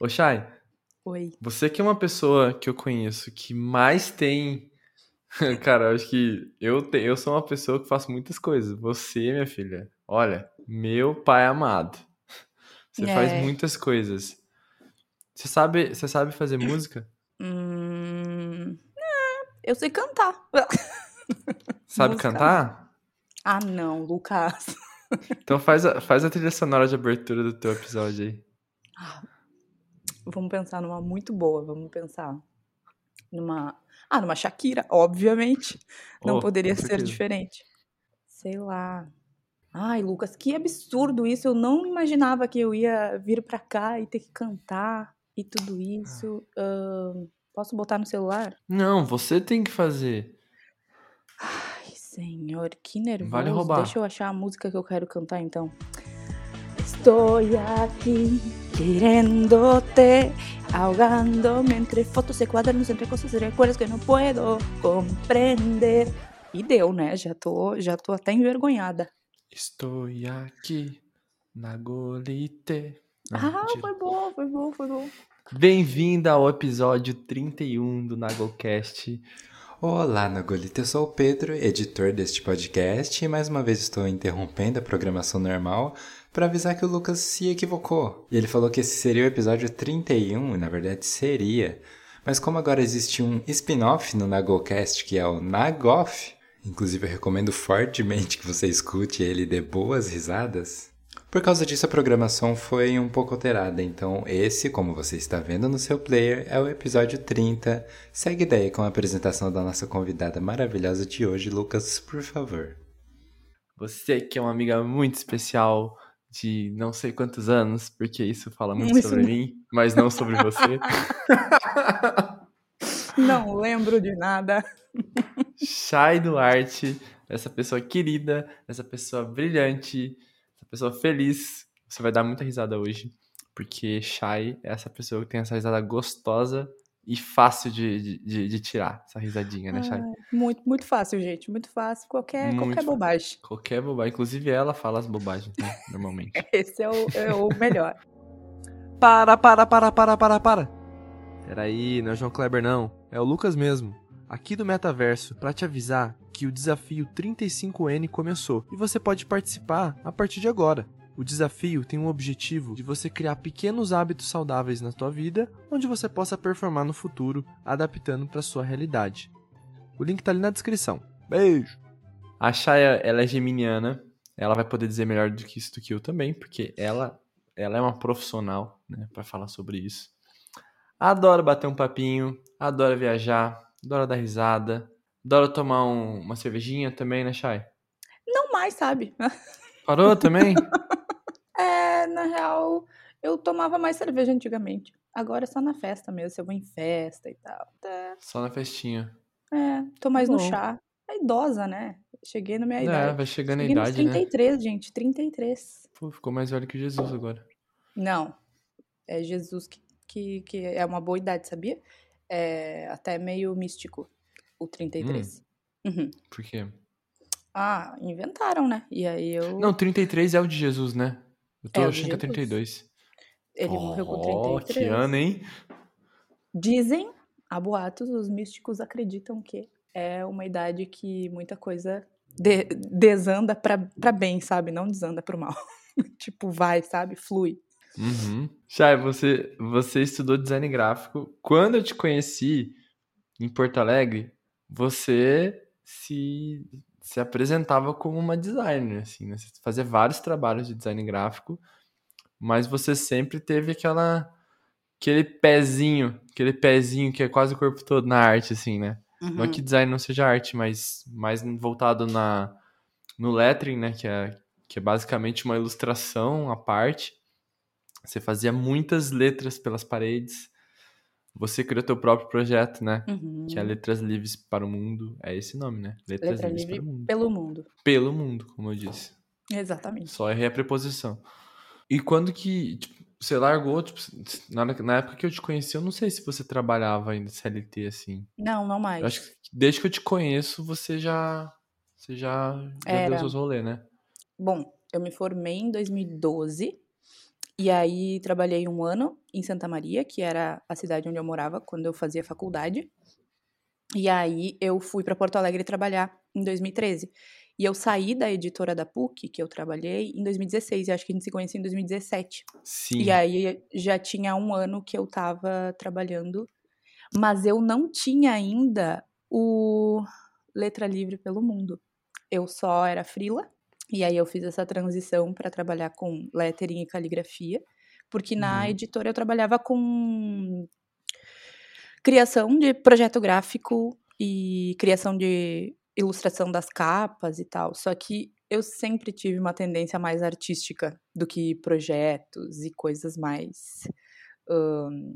Ô, Chay, Oi. você que é uma pessoa que eu conheço que mais tem. Cara, eu acho que eu, te- eu sou uma pessoa que faço muitas coisas. Você, minha filha, olha, meu pai amado. Você faz É. muitas coisas. Você sabe, você sabe fazer música? Hum, eu sei cantar. Sabe Música, cantar? Ah, não, Lucas. Então faz a, faz a trilha sonora de abertura do teu episódio aí. Vamos pensar numa muito boa. Vamos pensar numa. Ah, numa Shakira, obviamente. Não Oh, poderia ser diferente. Sei lá. Ai, Lucas, que absurdo isso. Eu não imaginava que eu ia vir pra cá e ter que cantar e tudo isso. Ahn, posso botar no celular? Não, você tem que fazer. Ai, senhor, que nervoso. Vale roubar. Deixa eu achar a música que eu quero cantar então. Estou aqui querendo-te, ahogándome entre fotos e quadernos, entre coisas e recuerdos que não puedo compreender. E deu, né? Já tô, já tô até envergonhada. Estou aqui na golite. Não, ah, mentira. foi bom, foi bom, foi bom. Bem-vinda ao episódio 31 do Nagocast. Olá, Nagolita, eu sou o Pedro, editor deste podcast, e mais uma vez estou interrompendo a programação normal para avisar que o Lucas se equivocou. E ele falou que esse seria o episódio 31, e na verdade seria. Mas como agora existe um spin-off no Nagocast que é o Nagoff, inclusive eu recomendo fortemente que você escute ele e dê boas risadas. Por causa disso, a programação foi um pouco alterada, então esse, como você está vendo no seu player, é o episódio 30. Segue daí com a apresentação da nossa convidada maravilhosa de hoje, Lucas, por favor. Você que é uma amiga muito especial de não sei quantos anos, porque isso fala muito Isso sobre não- mim, mas não sobre você. Não lembro de nada. Chay Duarte, essa pessoa querida, essa pessoa brilhante, essa pessoa feliz. Você vai dar muita risada hoje, porque Chay é essa pessoa que tem essa risada gostosa e fácil de, de, de- tirar, essa risadinha, né, Chay? Ai, muito, muito fácil, gente. Muito fácil. Qualquer, Muito qualquer fácil. bobagem. Qualquer bobagem. Inclusive ela fala as bobagens, né, normalmente. Esse é o, é o melhor. Para, para, para, para, para, para. Peraí, não é o João Kleber não. É o Lucas mesmo. Aqui do Metaverso, pra te avisar que o desafio 35N começou e você pode participar a partir de agora. O desafio tem um objetivo de você criar pequenos hábitos saudáveis na tua vida, onde você possa performar no futuro, adaptando para sua realidade. O link tá ali na descrição. Beijo. A Shaya, ela é geminiana. Ela vai poder dizer melhor do que isso do que eu também, porque ela ela é uma profissional, né, para falar sobre isso. Adora bater um papinho, adora viajar, adora dar risada, adora tomar um- uma cervejinha também, né, Chay? Não mais, sabe? Parou também? É, na real, eu tomava mais cerveja antigamente. Agora é só na festa mesmo, se eu vou em festa e tal. É, Só na festinha. é, tô mais no Bom. chá. É idosa, né? Cheguei na minha É, idade. vai chegando a Cheguei nos idade, né? 33, gente, 33. Pô, ficou mais velho que Jesus agora. Não, é Jesus que, que, que é uma boa idade, sabia? É até meio místico, o 33. Uhum. Por quê? Ah, inventaram, né? E aí eu... Não, 33 é o de Jesus, né? Eu tô É o de achando que é Jesus. 32. Ele morreu com Ó, 33. que ano, hein? Dizem, há boatos, os místicos acreditam que é uma idade que muita coisa de- desanda pra, pra bem, sabe? Não desanda pro mal. tipo, vai, sabe? Flui. Uhum. Chay, você, você estudou design gráfico. Quando eu te conheci em Porto Alegre, você se, se apresentava como uma designer, assim, né? Você fazia vários trabalhos de design gráfico, mas você sempre teve aquela aquele pezinho, aquele pezinho que é quase o corpo todo na arte, assim, né? Não Uhum. que design não seja arte, mas mais voltado na, no lettering, né? Que é, que é basicamente uma ilustração à parte. Você fazia muitas letras pelas paredes. Você criou teu próprio projeto, né? Uhum. Que é Letras Livres para o Mundo. É esse nome, né? Letras Letra Livres livre para o Mundo. pelo mundo. Pelo mundo, como eu disse. Exatamente. Só errei a preposição. E quando que tipo, você largou, tipo, na, na época que eu te conheci, eu não sei se você trabalhava ainda CLT assim. Não, não mais. Eu acho que desde que eu te conheço, você já. Você já, já deu seus rolês, né? Bom, eu me formei em 2012 E aí trabalhei um ano em Santa Maria, que era a cidade onde eu morava quando eu fazia faculdade. E aí eu fui para Porto Alegre trabalhar em 2013. E eu saí da editora da PUC, que eu trabalhei, em 2016. E acho que a gente se conheceu em 2017. Sim. E aí já tinha um ano que eu tava trabalhando, mas eu não tinha ainda o Letra Livre pelo Mundo. Eu só era frila, e aí eu fiz essa transição para trabalhar com lettering e caligrafia, porque na Uhum. editora eu trabalhava com criação de projeto gráfico e criação de ilustração das capas e tal. Só que eu sempre tive uma tendência mais artística do que projetos e coisas mais ahn,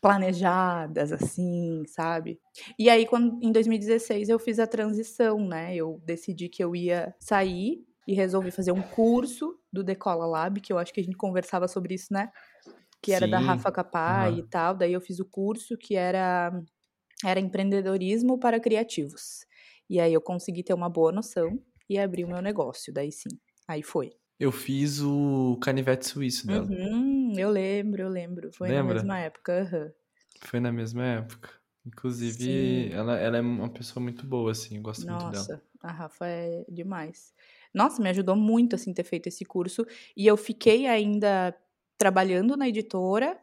planejadas, assim, sabe? E aí, quando, em 2016, eu fiz a transição, né? Eu decidi que eu ia sair e resolvi fazer um curso do Decola Lab, que eu acho que a gente conversava sobre isso, né? Que era da Sim, Rafa Capai aham. e tal. Daí eu fiz o curso que era, era empreendedorismo para criativos. E aí eu consegui ter uma boa noção e abri o meu negócio, daí sim. Aí foi. Eu fiz o canivete suíço dela. Uhum, eu lembro, eu lembro. Foi Lembra? na mesma época. aham. Foi na mesma época. Inclusive, ela, ela é uma pessoa muito boa, assim, eu gosto muito dela. Nossa, a Rafa é demais. Nossa, me ajudou muito, assim, ter feito esse curso. E eu fiquei ainda trabalhando na editora,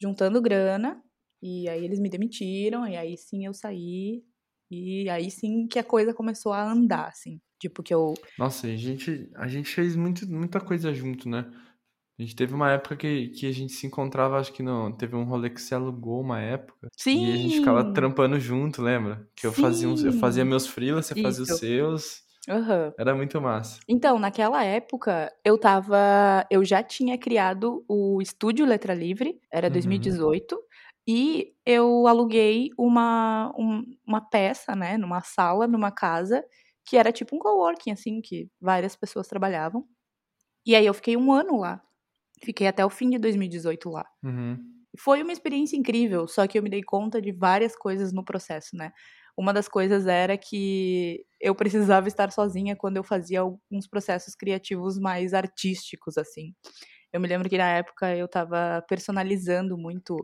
juntando grana. E aí eles me demitiram, e aí sim eu saí. E aí sim que a coisa começou a andar, assim. Tipo, que eu. Nossa, a gente, a gente fez muito, muita coisa junto, né? A gente teve uma época que, que a gente se encontrava, acho que não, teve um rolê que você alugou uma época. Sim! E a gente ficava trampando junto, lembra? Que eu fazia, uns, eu fazia Sim. meus freelas, você fazia os Isso. seus. Aham. Era muito massa. Então, naquela época, eu tava. Eu já tinha criado o estúdio Letra Livre, era Uhum. 2018, e eu aluguei uma, um- uma peça, né, numa sala, numa casa, que era tipo um coworking, assim, que várias pessoas trabalhavam. E aí eu fiquei um ano lá. Fiquei até o fim de 2018 lá. Uhum. Foi uma experiência incrível, só que eu me dei conta de várias coisas no processo, né? Uma das coisas era que eu precisava estar sozinha quando eu fazia alguns processos criativos mais artísticos, assim. Eu me lembro que na época eu estava personalizando muito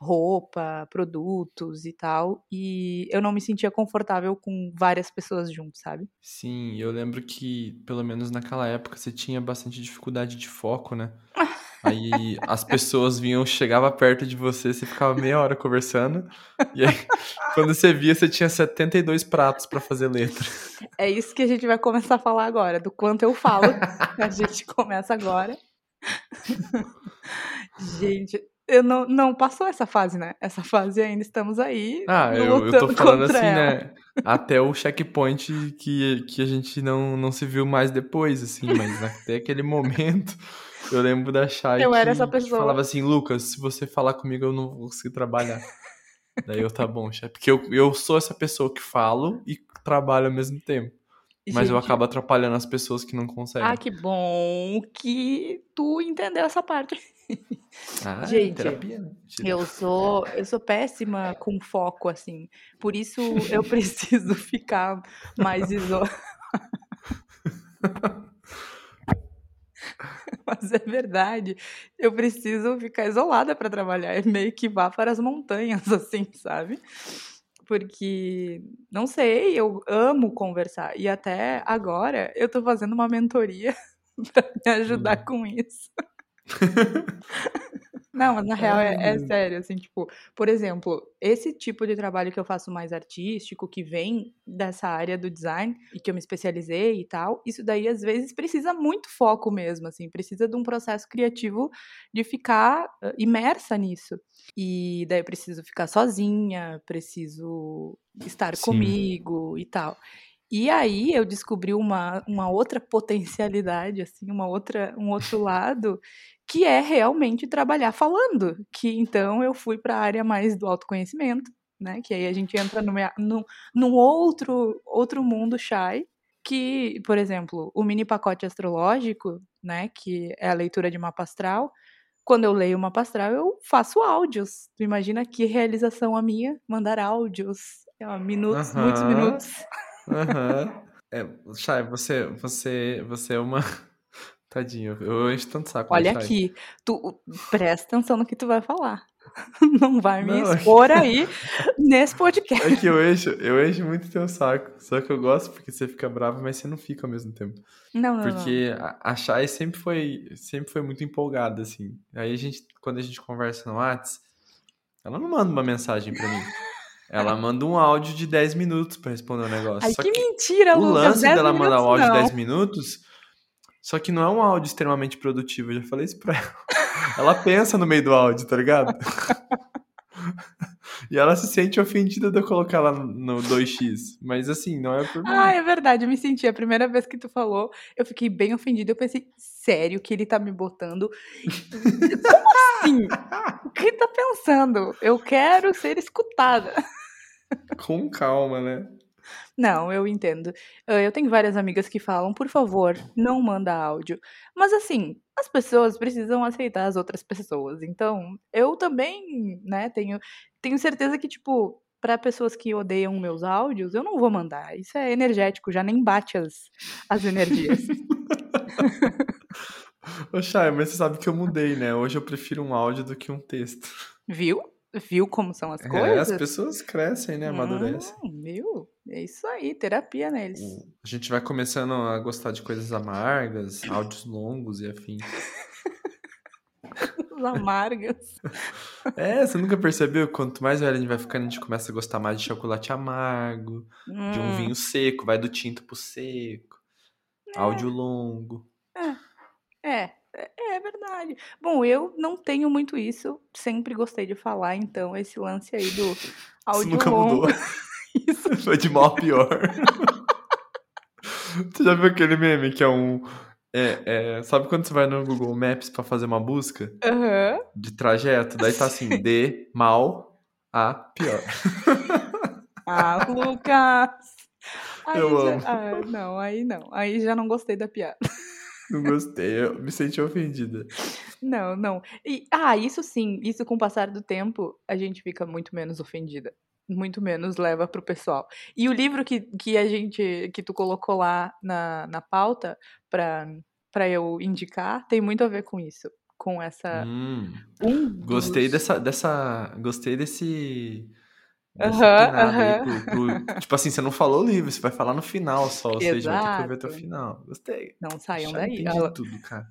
roupa, produtos e tal, e eu não me sentia confortável com várias pessoas juntos, sabe? Sim, eu lembro que, pelo menos naquela época, você tinha bastante dificuldade de foco, né? Aí as pessoas vinham, chegava perto de você, você ficava meia hora conversando. E aí, quando você via, você tinha 72 pratos pra fazer letra. É isso que a gente vai começar a falar agora, do quanto eu falo. a gente começa agora. gente, eu não, não passou essa fase, né? Essa fase ainda estamos aí. Ah, eu, eu tô falando assim, ela. né? Até o checkpoint que, que a gente não, não se viu mais depois, assim, mas até aquele momento. Eu lembro da Chay Eu que, era essa que pessoa. falava assim, Lucas, se você falar comigo, eu não vou conseguir trabalhar. Daí eu, tá bom, chefe. Porque eu, eu sou essa pessoa que falo e trabalho ao mesmo tempo. Mas eu Gente, acabo atrapalhando as pessoas que não conseguem. Ah, que bom que tu entendeu essa parte. Ah, gente, terapia, né? Eu sou, eu sou péssima com foco, assim. Por isso eu preciso ficar mais isolada. Mas é verdade. Eu preciso ficar isolada para trabalhar. É meio que vá para as montanhas, assim, sabe? Porque, não sei, eu amo conversar. E até agora eu tô fazendo uma mentoria para me ajudar Hum. com isso. Não, mas na real é, é sério, assim, tipo, por exemplo, esse tipo de trabalho que eu faço mais artístico, que vem dessa área do design e que eu me especializei e tal, isso daí às vezes precisa muito foco mesmo, assim, precisa de um processo criativo de ficar imersa nisso. E daí eu preciso ficar sozinha, preciso estar Sim. comigo e tal. E aí eu descobri uma, uma outra potencialidade, assim, uma outra, um outro lado, que é realmente trabalhar falando. Que então eu fui para a área mais do autoconhecimento, né? Que aí a gente entra num, num outro, outro mundo shy, que, por exemplo, o mini pacote astrológico, né? Que é a leitura de mapa astral. Quando eu leio o mapa astral, eu faço áudios. Tu imagina que realização a minha, mandar áudios. ó, minutos, muitos minutos. Aham. É, Chay, você, você, você é uma Tadinho, eu encho tanto saco. Olha aqui, tu presta atenção no que tu vai falar. Não vai me Não. expor aí nesse podcast. É que eu encho, eu encho muito teu saco. Só que eu gosto porque você fica bravo, mas você não fica ao mesmo tempo. Não, não, não. Porque a a Chay sempre foi, sempre foi muito empolgada, assim. Aí a gente, quando a gente conversa no Whats, ela não manda uma mensagem pra mim. Ela manda um áudio de 10 minutos pra responder o negócio. Ai, que que mentira, o Lucas. lance 10 dela mandar um áudio de não. 10 minutos, só que não é um áudio extremamente produtivo. Eu já falei isso pra ela. Ela pensa no meio do áudio, tá ligado? E ela se sente ofendida de eu colocar ela no 2x. Mas assim, não é por mim. Ah, é verdade, eu me senti. A primeira vez que tu falou, eu fiquei bem ofendida. Eu pensei, sério que ele tá me botando? Como assim? O que tá pensando? Eu quero ser escutada. Com calma, né? Não, eu entendo. Eu tenho várias amigas que falam, por favor, não manda áudio. Mas assim, as pessoas precisam aceitar as outras pessoas. Então, eu também, né, tenho, tenho certeza que, tipo, para pessoas que odeiam meus áudios, eu não vou mandar. Isso é energético, já nem bate as, as energias. Ô, Chay, mas você sabe que eu mudei, né? Hoje eu prefiro um áudio do que um texto. Viu? Viu como são as É, coisas? as pessoas crescem, né? Amadurecem. Hum, viu? É isso aí, terapia neles. A gente vai começando a gostar de coisas amargas, áudios longos e afins. Amargas. É, você nunca percebeu? Quanto mais velho a gente vai ficando, a gente começa a gostar mais de chocolate amargo, de um Hum, vinho seco, vai do tinto pro seco. Áudio longo. É, é, é verdade. Bom, eu não tenho muito isso, sempre gostei de falar, então esse lance aí do Isso áudio nunca longo. mudou. Isso. Foi de mal a pior. Você já viu aquele meme que é um. É, é, sabe quando você vai no Google Maps pra fazer uma busca Aham. de trajeto? Daí tá assim, de mal a pior. Ah, Lucas! Aí Eu já- amo. Ah, não, aí não. Aí já não gostei da piada. Não gostei, eu me senti ofendida. Não, não. E, ah, isso sim, isso com o passar do tempo, a gente fica muito menos ofendida. Muito menos leva pro pessoal. E o livro que, que a gente, que tu colocou lá na, na pauta pra, pra eu indicar, tem muito a ver com isso. Com essa. Hum, Um gostei dos- dessa, dessa. Gostei desse. Aí aham. pro- pro- tipo assim, você não falou o livro, você vai falar no final só. Ou seja, vai ter que ouvir até o Exato. final. Gostei. Não saiam Chay daí. Ela- tudo, cara.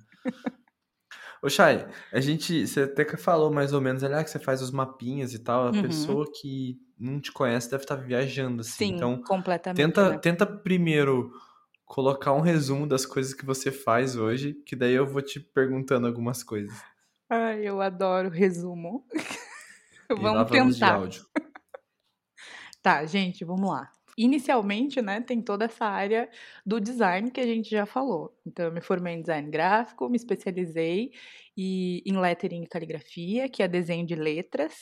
Ô, Chay, a gente, você até que falou mais ou menos ali, ah, que você faz os mapinhas e tal, a Uhum. pessoa que não te conhece deve estar viajando, assim. Sim, Então, completamente. tenta, né? tenta primeiro colocar um resumo das coisas que você faz hoje, que daí eu vou te perguntando algumas coisas. Ai, eu adoro resumo. Lá Vamos vamos de tentar. áudio. Tá, gente, vamos lá. Inicialmente, né, tem toda essa área do design que a gente já falou. Então, eu me formei em design gráfico, me especializei e, em lettering e caligrafia, que é desenho de letras.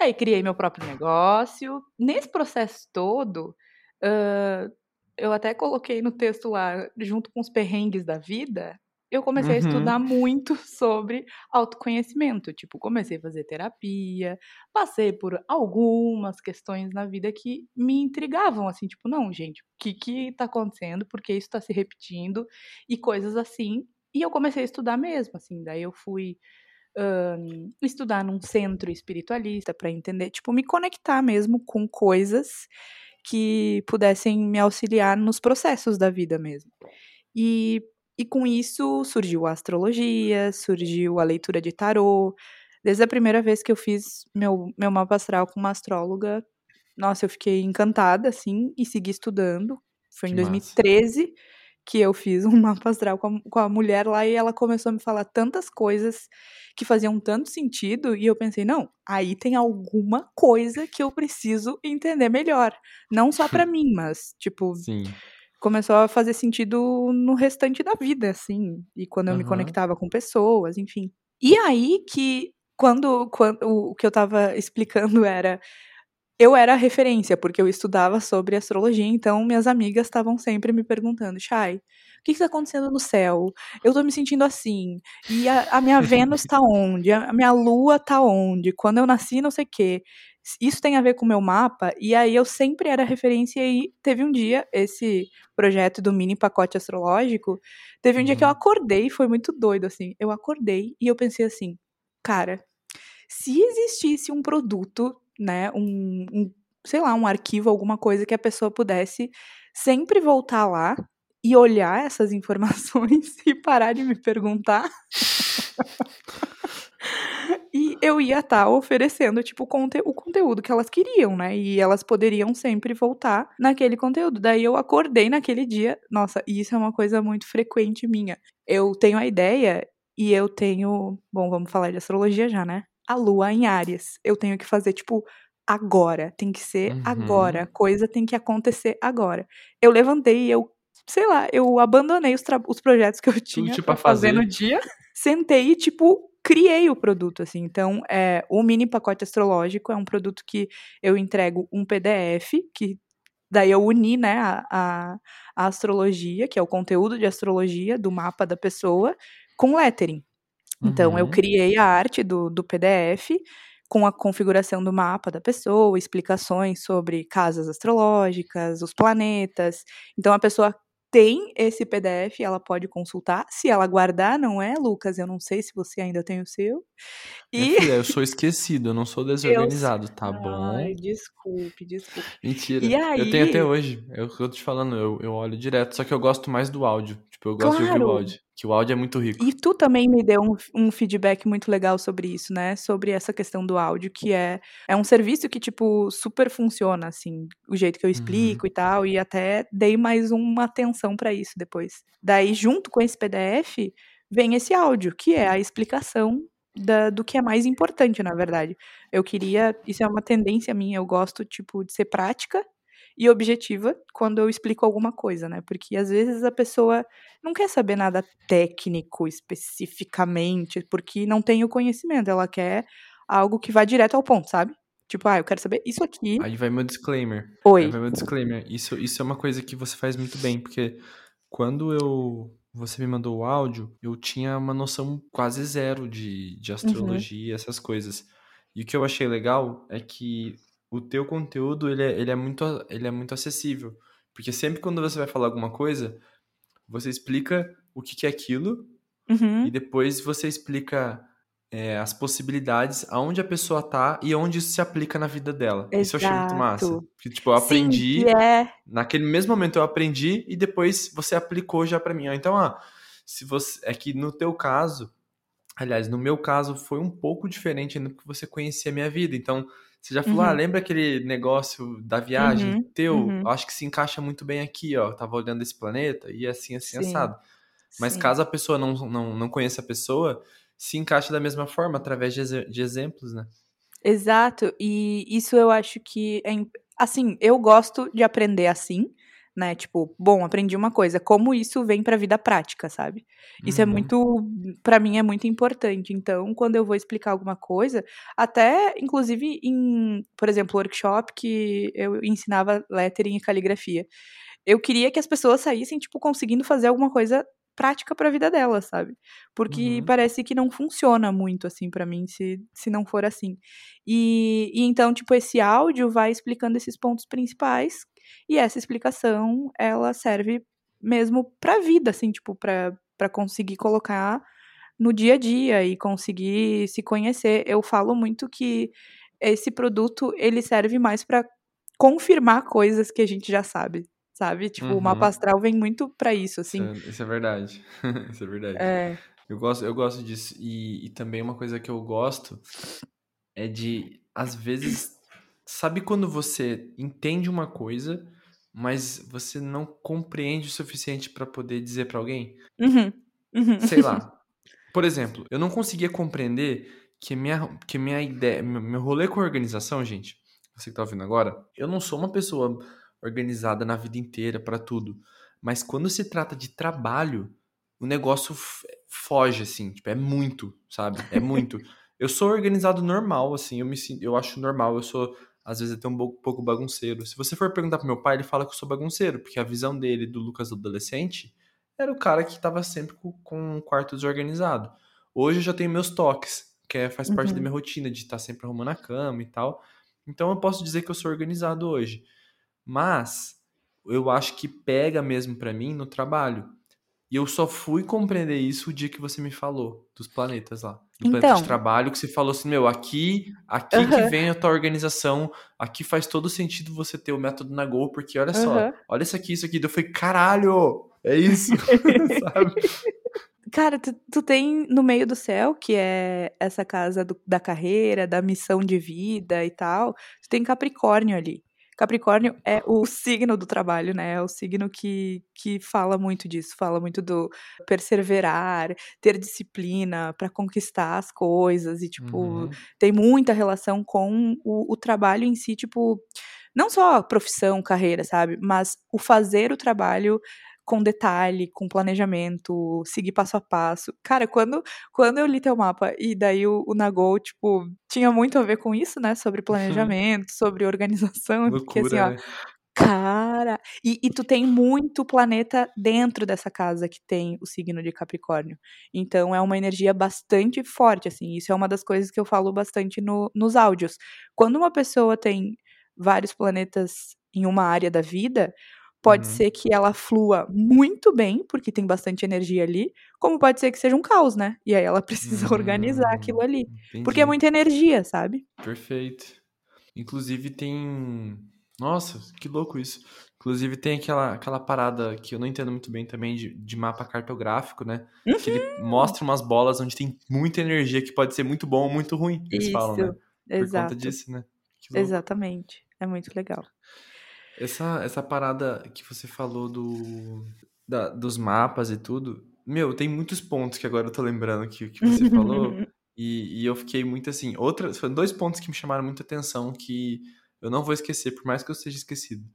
Aí, criei meu próprio negócio. Nesse processo todo, ãh, eu até coloquei no texto lá, junto com os perrengues da vida, eu comecei a Uhum. estudar muito sobre autoconhecimento. Tipo, comecei a fazer terapia, passei por algumas questões na vida que me intrigavam, assim, tipo, não, gente, o que que tá acontecendo? Por que isso tá se repetindo? E coisas assim. E eu comecei a estudar mesmo, assim, daí eu fui ahn, estudar num centro espiritualista para entender, tipo, me conectar mesmo com coisas que pudessem me auxiliar nos processos da vida mesmo. E, e com isso surgiu a astrologia, surgiu a leitura de tarô. Desde a primeira vez que eu fiz meu, meu mapa astral com uma astróloga, nossa, eu fiquei encantada, assim, e segui estudando. Foi em Que massa. 2013 que eu fiz um mapa astral com a, com a mulher lá e ela começou a me falar tantas coisas que faziam tanto sentido e eu pensei, não, aí tem alguma coisa que eu preciso entender melhor. Não só pra mim, mas, tipo, Sim. Começou a fazer sentido no restante da vida, assim. E quando eu me Aham. conectava com pessoas, enfim. E aí que, quando, quando o que eu tava explicando era. Eu era a referência, porque eu estudava sobre astrologia, então minhas amigas estavam sempre me perguntando, Chay, o que está acontecendo no céu? Eu tô me sentindo assim. E a, a minha Vênus tá onde? A minha Lua tá onde? Quando eu nasci, não sei o quê. Isso tem a ver com o meu mapa, e aí eu sempre era referência e teve um dia, esse projeto do mini pacote astrológico, teve um dia que eu Uhum. acordei, foi muito doido, assim, eu acordei e eu pensei assim, cara, se existisse um produto, né, um, um, sei lá, um arquivo, alguma coisa que a pessoa pudesse sempre voltar lá e olhar essas informações e parar de me perguntar. E eu ia estar oferecendo, tipo, conte o conteúdo que elas queriam, né? E elas poderiam sempre voltar naquele conteúdo. Daí eu acordei naquele dia. Nossa, e isso é uma coisa muito frequente minha. Eu tenho a ideia e eu tenho. Bom, vamos falar de astrologia já, né? A lua em Áries. Eu tenho que fazer, tipo, agora. Tem que ser Uhum. agora. Coisa tem que acontecer agora. Eu levantei e eu. Sei lá, eu abandonei os, os projetos que eu tinha tinha pra pra fazer fazer. no dia. Sentei e, tipo, criei o produto, assim. Então, é, o mini pacote astrológico é um produto que eu entrego um PDF, que daí eu uni, né, a, a, a astrologia, que é o conteúdo de astrologia do mapa da pessoa, com lettering. Então, eu Uhum. criei a arte do, do PDF com a configuração do mapa da pessoa, explicações sobre casas astrológicas, os planetas. Então, a pessoa tem esse PDF, ela pode consultar. Se ela guardar, não é, Lucas? Eu não sei se você ainda tem o seu. E filha, eu sou esquecido, eu não sou desorganizado, tá bom? Ai, desculpe, desculpe. Mentira. E Eu tenho até aí- hoje. É que eu tô te falando, eu, eu olho direto. Só que eu gosto mais do áudio. Tipo, eu gosto de ouvir o Claro. áudio. Que o áudio é muito rico. E tu também me deu um, um feedback muito legal sobre isso, né? Sobre essa questão do áudio, que é, é um serviço que, tipo, super funciona, assim, o jeito que eu explico e tal, e até dei mais uma atenção pra isso depois. Daí, junto com esse PDF, vem esse áudio, que é a explicação da- do que é mais importante, na verdade. Eu queria, isso é uma tendência minha, eu gosto, tipo, de ser prática e objetiva quando eu explico alguma coisa, né? Porque às vezes a pessoa não quer saber nada técnico especificamente, porque não tem o conhecimento, ela quer algo que vá direto ao ponto, sabe? Tipo, ah, eu quero saber isso aqui. Aí vai meu disclaimer. Oi. Aí vai meu disclaimer. Isso, isso é uma coisa que você faz muito bem, porque quando eu você me mandou o áudio, eu tinha uma noção quase zero de, Uhum. de astrologia, essas coisas. E o que eu achei legal é que o teu conteúdo ele é, ele é muito ele é muito acessível, porque sempre quando você vai falar alguma coisa, você explica o que que é aquilo Uhum. e depois você explica é, as possibilidades, aonde a pessoa tá e onde isso se aplica na vida dela. Isso eu achei muito massa. Exato. Porque, tipo, eu aprendi, Sim, é. naquele mesmo momento eu aprendi e depois você aplicou já pra mim. Então, ah, se você. É que no teu caso, aliás, no meu caso foi um pouco diferente ainda porque você conhecia a minha vida. Então, você já falou, Uhum. ah, lembra aquele negócio da viagem Uhum, teu? uhum. Acho que se encaixa muito bem aqui, ó. Eu tava olhando esse planeta e assim, assim, Sim, assado. Mas sim. caso a pessoa não, não, não conheça a pessoa, se encaixa da mesma forma, através de, de exemplos, né? Exato, e isso eu acho que é. im- Assim, eu gosto de aprender assim, né? Tipo, bom, aprendi uma coisa, como isso vem pra vida prática, sabe? Isso é Uhum. muito, Pra mim é muito importante. Então, quando eu vou explicar alguma coisa, até inclusive em, por exemplo, workshop que eu ensinava lettering e caligrafia, eu queria que as pessoas saíssem tipo conseguindo fazer alguma coisa prática pra vida delas, sabe? Porque Uhum. parece que não funciona muito assim pra mim se, se não for assim. E, e então, tipo, esse áudio vai explicando esses pontos principais e essa explicação, ela serve mesmo pra vida, assim, tipo, pra, pra conseguir colocar no dia a dia e conseguir se conhecer. Eu falo muito que esse produto, ele serve mais pra confirmar coisas que a gente já sabe, sabe? Tipo, o mapa Uhum. astral vem muito pra isso, Isso assim. é, isso é verdade. isso é verdade. É. Eu gosto, eu gosto disso. E, e também uma coisa que eu gosto é de, às vezes, sabe quando você entende uma coisa, mas você não compreende o suficiente pra poder dizer pra alguém? Uhum. Uhum. Sei lá. Por exemplo, eu não conseguia compreender que minha, que minha ideia, meu meu rolê com a organização, gente, você que tá ouvindo agora, eu não sou uma pessoa organizada na vida inteira pra tudo, mas quando se trata de trabalho, o negócio foge assim, tipo, é muito, sabe? É muito. Eu sou organizado normal, assim, eu me sinto, eu acho normal, eu sou às vezes até um pouco bagunceiro. Se você for perguntar pro meu pai, ele fala que eu sou bagunceiro, porque a visão dele do Lucas adolescente era o cara que tava sempre com, um quarto desorganizado. Hoje eu já tenho meus toques, que é, faz parte da Uhum. minha rotina de estar sempre arrumando a cama e tal. Então eu posso dizer que eu sou organizado hoje. Mas eu acho que pega mesmo para mim no trabalho. E eu só fui compreender isso o dia que você me falou dos planetas lá. Do Então. de trabalho, que você falou assim, meu, aqui, aqui que Aham. vem a tua organização, aqui faz todo sentido você ter o método Nagô, porque olha só, Aham. olha isso aqui, isso aqui. Eu falei, caralho, é isso, sabe? Cara, tu, tu tem no meio do céu, que é essa casa do- da carreira, da missão de vida e tal, tu tem Capricórnio ali. Capricórnio é o signo do trabalho, né? É o signo que, que fala muito disso, fala muito do perseverar, ter disciplina pra conquistar as coisas e, tipo, Uhum. tem muita relação com o, o trabalho em si, tipo, não só profissão, carreira, sabe? Mas o fazer o trabalho com detalhe, com planejamento, seguir passo a passo. Cara, quando, quando eu li teu mapa e daí o, o Nagol, tipo, tinha muito a ver com isso, né? Sobre planejamento, sobre organização. eu fiquei assim, Loucura, ó, né? Cara, e, e tu tem muito planeta dentro dessa casa que tem o signo de Capricórnio. Então é uma energia bastante forte, assim. Isso é uma das coisas que eu falo bastante no- nos áudios. Quando uma pessoa tem vários planetas em uma área da vida, pode Uhum. ser que ela flua muito bem, porque tem bastante energia ali, como pode ser que seja um caos, né? E aí ela precisa organizar Hum, aquilo ali. Porque é entendi. muita energia, sabe? Perfeito. Inclusive tem. Nossa, que louco isso. Inclusive tem aquela, aquela parada que eu não entendo muito bem também de, de mapa cartográfico, né? Que ele Uhum. mostra umas bolas onde tem muita energia que pode ser muito bom ou muito ruim. Eles falam, né? Isso, Por exato. conta disso, né? Exatamente. É muito legal. Essa, essa parada que você falou do, da- dos mapas e tudo. Meu, tem muitos pontos que agora eu tô lembrando que, que você falou. E, e eu fiquei muito assim. Outra, foram dois pontos que me chamaram muita atenção que eu não vou esquecer, por mais que eu esteja esquecido.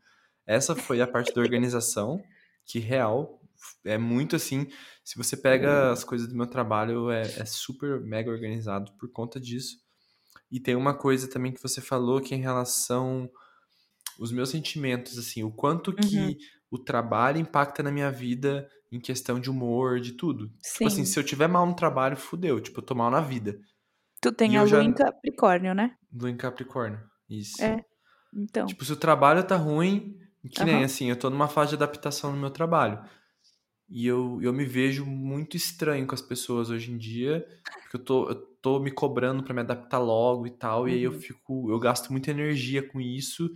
Essa foi a parte da organização, que real é muito assim. Se você pega as coisas do meu trabalho, é, é super mega organizado por conta disso. E tem uma coisa também que você falou que é em relação os meus sentimentos, assim, o quanto que Uhum. o trabalho impacta na minha vida em questão de humor, de tudo. Tipo assim, Sim. se eu tiver mal no trabalho, fudeu. Tipo, eu tô mal na vida. Tu tem E a lua já- em Capricórnio, né? Lua em Capricórnio. Isso. É. Então. Tipo, se o trabalho tá ruim, que nem assim, eu tô numa fase de adaptação no meu trabalho. E eu, eu me vejo muito estranho com as pessoas hoje em dia, porque eu tô, eu tô me cobrando pra me adaptar logo e tal, e aí eu Uhum. fico, eu gasto muita energia com isso,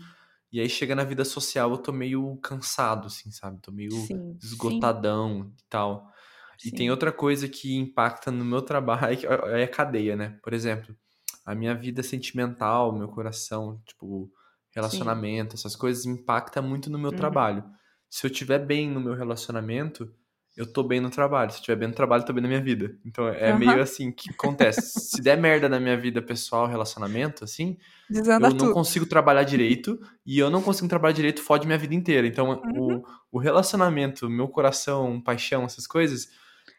e aí chega na vida social eu tô meio cansado, assim, sabe? Tô meio sim. esgotadão e tal. E sim, tem outra coisa que impacta no meu trabalho, que é a cadeia, né? Por exemplo, a minha vida sentimental, meu coração, tipo, relacionamento, essas coisas impacta muito no meu Uhum. trabalho. Se eu tiver bem no meu relacionamento, eu tô bem no trabalho. Se eu tiver bem no trabalho, eu tô bem na minha vida. Então é Aham. meio assim que acontece. Se der merda na minha vida pessoal, relacionamento, assim, Desanda eu não tudo. consigo trabalhar direito e eu não consigo trabalhar direito fode minha vida inteira. Então, Uhum. o, o relacionamento, meu coração, paixão, essas coisas,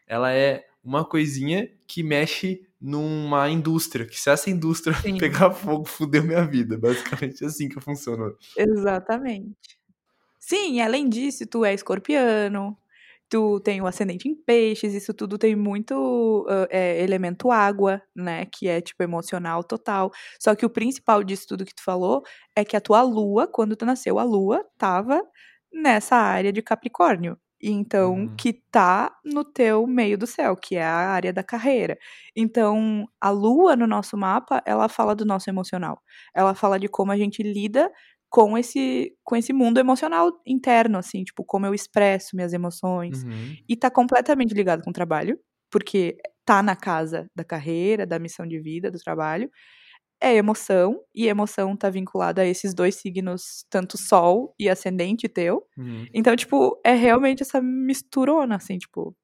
ela é uma coisinha que mexe numa indústria. Que se essa indústria Sim. pegar fogo, fudeu minha vida. Basicamente é assim que funciona. Exatamente. Sim, além disso, tu é escorpiano, tu tem o ascendente em peixes, isso tudo tem muito ah, é, elemento água, né? Que é tipo emocional total. Só que o principal disso tudo que tu falou é que a tua lua, quando tu nasceu, a lua tava nessa área de Capricórnio. Então, Uhum. que tá no teu meio do céu, que é a área da carreira. Então, a lua no nosso mapa, ela fala do nosso emocional. Ela fala de como a gente lida com esse, com esse mundo emocional interno, assim, tipo, como eu expresso minhas emoções. Uhum. E tá completamente ligado com o trabalho, porque tá na casa da carreira, da missão de vida, do trabalho. É emoção, e emoção tá vinculada a esses dois signos, tanto sol e ascendente teu. Uhum. Então, tipo, é realmente essa misturona, assim, tipo,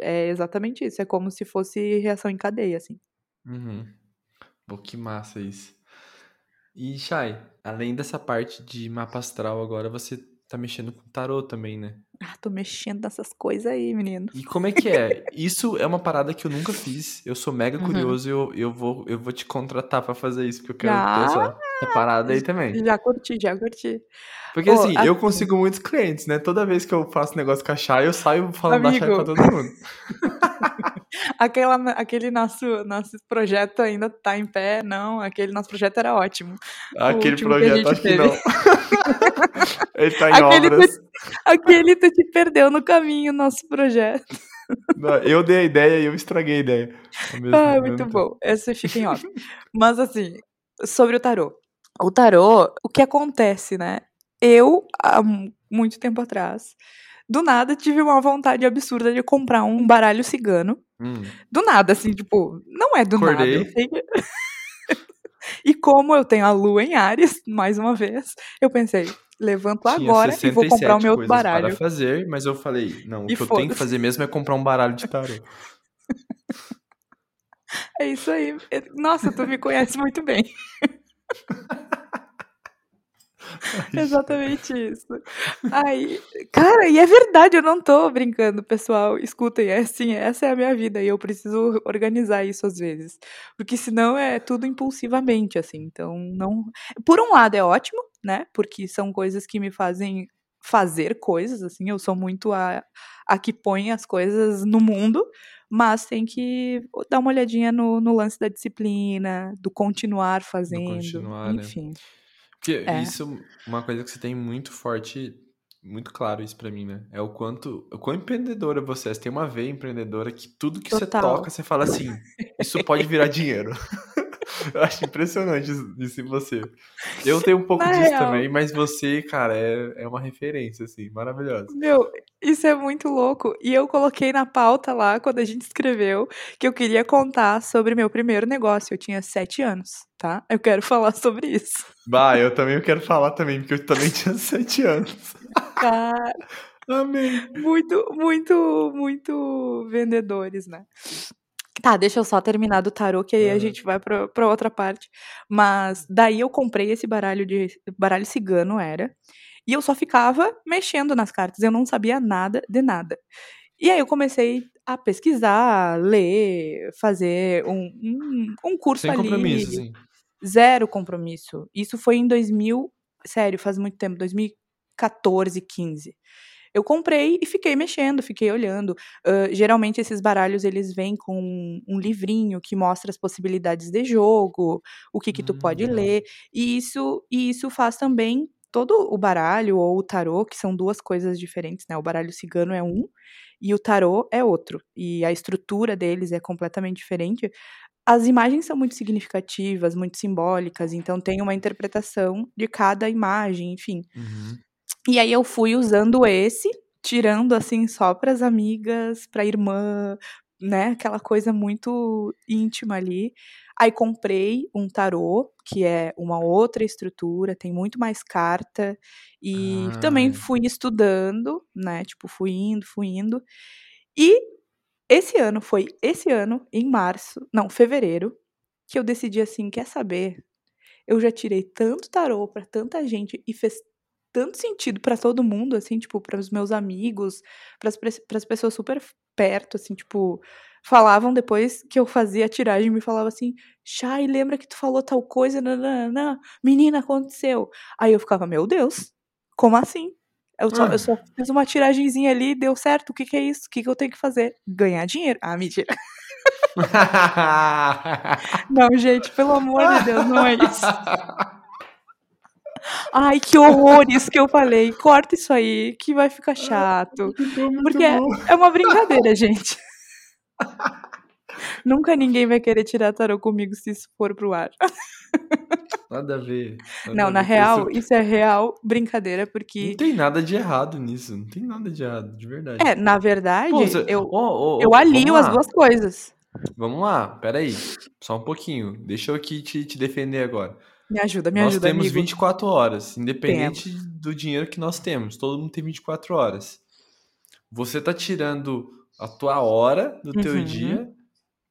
é exatamente isso. É como se fosse reação em cadeia, assim. Uhum. Pô, que massa isso. E, Shai, além dessa parte de mapa astral agora, você tá mexendo com tarô também, né? Ah, tô mexendo nessas coisas aí, menino. E como é que é? Isso é uma parada que eu nunca fiz. Eu sou mega Uhum. curioso e eu, eu, vou, eu vou te contratar pra fazer isso, porque eu quero Ah! essa, essa parada aí também. Já curti, já curti. Porque Ô, assim, eu assim- consigo muitos clientes, né? Toda vez que eu faço negócio com a Chay, eu saio falando da Chay pra Amigo. todo mundo. Aquela, aquele nosso, nosso projeto ainda tá em pé, não. Aquele nosso projeto era ótimo. Aquele que projeto gente acho que teve. não. Ele tá em Aquele obras. Aquele tu te perdeu no caminho, nosso projeto. Não, eu dei a ideia e eu estraguei a ideia. Ah, muito bom. Essa fica em off. Mas assim, sobre o tarô. O tarô, o que acontece, né? Eu, há mu- muito tempo atrás, do nada tive uma vontade absurda de comprar um baralho cigano. Hum. Do nada, assim, tipo, não é do Acordei. nada. e como eu tenho a lua em Ares, mais uma vez, eu pensei, levanto Tinha agora e vou comprar o 67 meu coisas baralho. para fazer, mas eu falei, não, o E que eu tenho que fazer mesmo é comprar um baralho de tarô. É isso aí. Nossa, tu me conhece muito bem. Exatamente isso. Aí, cara, e é verdade, eu não tô brincando, pessoal. Escutem, é assim, essa é a minha vida e eu preciso organizar isso às vezes. Porque senão é tudo impulsivamente, assim. Então, não. Por um lado é ótimo, né? Porque são coisas que me fazem fazer coisas, assim. Eu sou muito a, a que põe as coisas no mundo, mas tem que dar uma olhadinha no, no lance da disciplina, do continuar fazendo, continuar, né? enfim. Porque É. isso é uma coisa que você tem muito forte, muito claro isso pra mim, né? É o quanto, o quão empreendedora você é. Você tem uma veia empreendedora que tudo que você Total. toca, você fala assim, isso pode virar dinheiro. Eu acho impressionante isso, em você. Eu tenho um pouco Na disso real. também, mas você, cara, é, é uma referência, assim, maravilhosa. Meu, isso é muito louco. E eu coloquei na pauta lá, quando a gente escreveu, que eu queria contar sobre meu primeiro negócio. Eu tinha sete anos, tá? Eu quero falar sobre isso. Bah, eu também quero falar também, porque eu também tinha sete anos. Cara, Amém. muito, muito, muito vendedores, né? Tá, deixa eu só terminar do tarô, que aí a Aham. gente vai pra, pra outra parte. Mas daí eu comprei esse baralho de. Baralho cigano era. E eu só ficava mexendo nas cartas. Eu não sabia nada de nada. E aí eu comecei a pesquisar, ler, fazer um, um, um curso Sem ali. compromisso, assim. Zero compromisso. Isso foi em 2000, sério, faz muito tempo, 2014, 15. Eu comprei e fiquei mexendo, fiquei olhando. Ah, geralmente esses baralhos eles vêm com um livrinho que mostra as possibilidades de jogo, o que que tu Hum, pode legal. ler. E isso e isso faz também todo o baralho ou o tarô, que são duas coisas diferentes, né? O baralho cigano é um e o tarô é outro. E a estrutura deles é completamente diferente. As imagens são muito significativas, muito simbólicas, então tem uma interpretação de cada imagem, enfim. Uhum. E aí eu fui usando esse, tirando assim só para as amigas, para irmã, né, aquela coisa muito íntima ali. Aí comprei um tarô, que é uma outra estrutura, tem muito mais carta e também Ah. fui estudando, né, tipo, fui indo, fui indo. E esse ano foi esse ano, em março, não, fevereiro, que eu decidi assim, quer saber? Eu já tirei tanto tarô pra tanta gente e fez tanto sentido pra todo mundo, assim, tipo, para os meus amigos, para as pessoas super perto, assim, tipo, falavam depois que eu fazia a tiragem, me falava assim, Chay, lembra que tu falou tal coisa, nananana, menina, aconteceu. Aí eu ficava, meu Deus, como assim? Eu só, Ah. eu só fiz uma tiragenzinha ali, deu certo, o que que é isso? O que que eu tenho que fazer? Ganhar dinheiro. Ah, mentira. Não, gente, pelo amor de Deus, não é isso. Ai, que horror isso que eu falei. Corta isso aí, que vai ficar chato. Porque é, é uma brincadeira, gente. Nunca ninguém vai querer tirar tarô comigo se isso for pro ar. Nada a ver. nada Não, a na real, Isso- isso é real brincadeira, porque. Não tem nada de errado nisso. Não tem nada de errado, de verdade. É, na verdade, Pô, você- eu, Ô, ô, eu alio as duas coisas. Vamos lá, peraí. Só um pouquinho. Deixa eu aqui te, te defender agora. Me ajuda, me nós ajuda, temos amigo. 24 horas, independente do dinheiro que nós temos. Todo mundo tem 24 horas. Você tá tirando a tua hora do teu Uhum. dia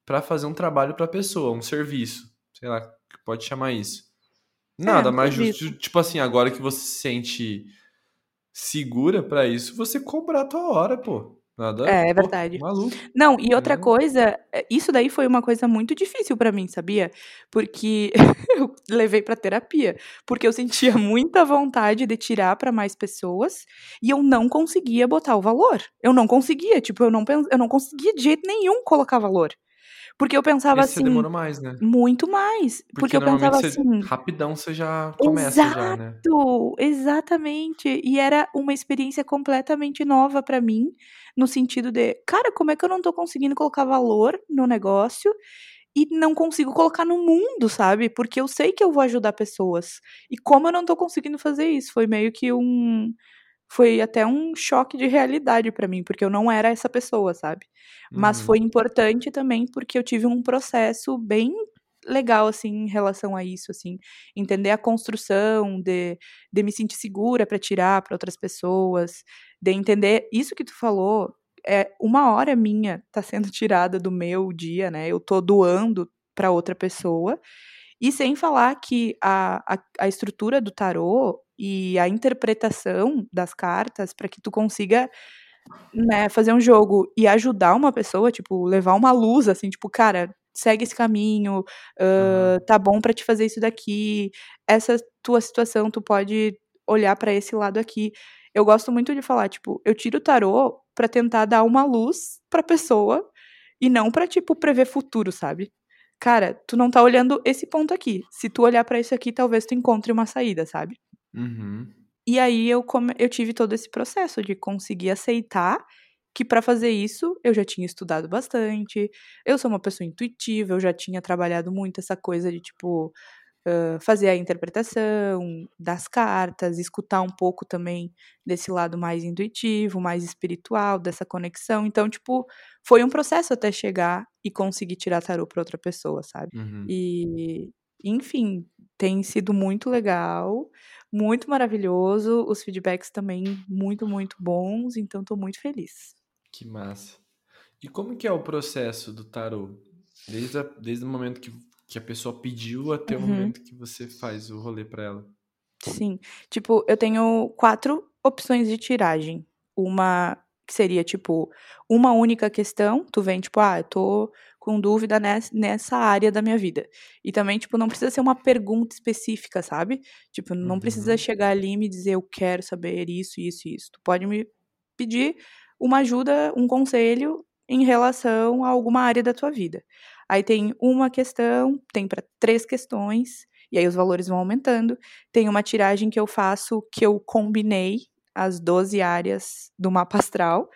pra fazer um trabalho pra pessoa, um serviço. Sei lá, que pode chamar isso. Nada um mais justo, tipo assim, agora que você se sente segura pra isso, você cobrar a tua hora, pô. Nada. É, é verdade. maluco. Não, e outra É. coisa, isso daí foi uma coisa muito difícil pra mim, sabia? Porque eu levei pra terapia, porque eu sentia muita vontade de tirar pra mais pessoas e eu não conseguia botar o valor. Eu não conseguia, tipo, eu não eu não conseguia de jeito nenhum colocar valor. Porque eu pensava Esse você assim, demorou mais, né? muito mais, porque, Porque eu pensava você, assim, rapidão você já começa já, né? Exato, exatamente. E era uma experiência completamente nova pra mim, no sentido de, cara, como é que eu não tô conseguindo colocar valor no negócio e não consigo colocar no mundo, sabe? Porque eu sei que eu vou ajudar pessoas. E como eu não tô conseguindo fazer isso? Foi meio que um foi até um choque de realidade pra mim, porque eu não era essa pessoa, sabe? Mas Uhum. foi importante também porque eu tive um processo bem legal assim em relação a isso, assim, entender a construção de, de me sentir segura pra tirar pra outras pessoas, de entender isso que tu falou, é uma hora minha tá sendo tirada do meu dia, né? Eu tô doando pra outra pessoa. E sem falar que a, a, a estrutura do tarô e a interpretação das cartas para que tu consiga né, fazer um jogo e ajudar uma pessoa, tipo, levar uma luz, assim, tipo, cara, segue esse caminho, ah, tá bom pra te fazer isso daqui, essa tua situação, tu pode olhar pra esse lado aqui. Eu gosto muito de falar, tipo, eu tiro o tarô pra tentar dar uma luz pra pessoa e não pra, tipo, prever futuro, sabe? Cara, tu não tá olhando esse ponto aqui. Se tu olhar pra isso aqui, talvez tu encontre uma saída, sabe? Uhum. E aí eu, come... eu tive todo esse processo de conseguir aceitar que para fazer isso eu já tinha estudado bastante, eu sou uma pessoa intuitiva, eu já tinha trabalhado muito essa coisa de tipo uh, fazer a interpretação das cartas, escutar um pouco também desse lado mais intuitivo, mais espiritual, dessa conexão. Então, tipo, foi um processo até chegar e conseguir tirar tarô para outra pessoa, sabe? Uhum. E, enfim, tem sido muito legal, muito maravilhoso. Os feedbacks também muito, muito bons. Então, tô muito feliz. Que massa. E como que é o processo do tarô? Desde, a, desde o momento que, que a pessoa pediu até o Uhum. momento que você faz o rolê pra ela. Sim. Tipo, eu tenho quatro opções de tiragem. Uma que seria, tipo, uma única questão. Tu vem, tipo, ah, eu tô com dúvida nessa, nessa área da minha vida. E também, tipo, não precisa ser uma pergunta específica, sabe? Tipo, não precisa Uhum. chegar ali e me dizer, eu quero saber isso, isso e isso. Tu pode me pedir uma ajuda, um conselho em relação a alguma área da tua vida. Aí tem uma questão, tem para três questões, e aí os valores vão aumentando. Tem uma tiragem que eu faço que eu combinei as 12 áreas do mapa astral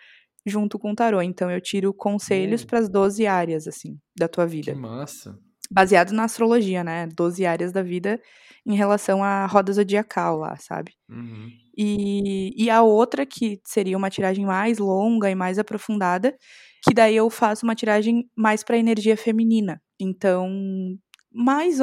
junto com o tarô. Então eu tiro conselhos para as 12 áreas assim da tua Que vida, massa. baseado na astrologia, né? 12 áreas da vida em relação à roda zodiacal lá, sabe? Uhum. E, e a outra, que seria uma tiragem mais longa e mais aprofundada, que daí eu faço uma tiragem mais para energia feminina. Então, mais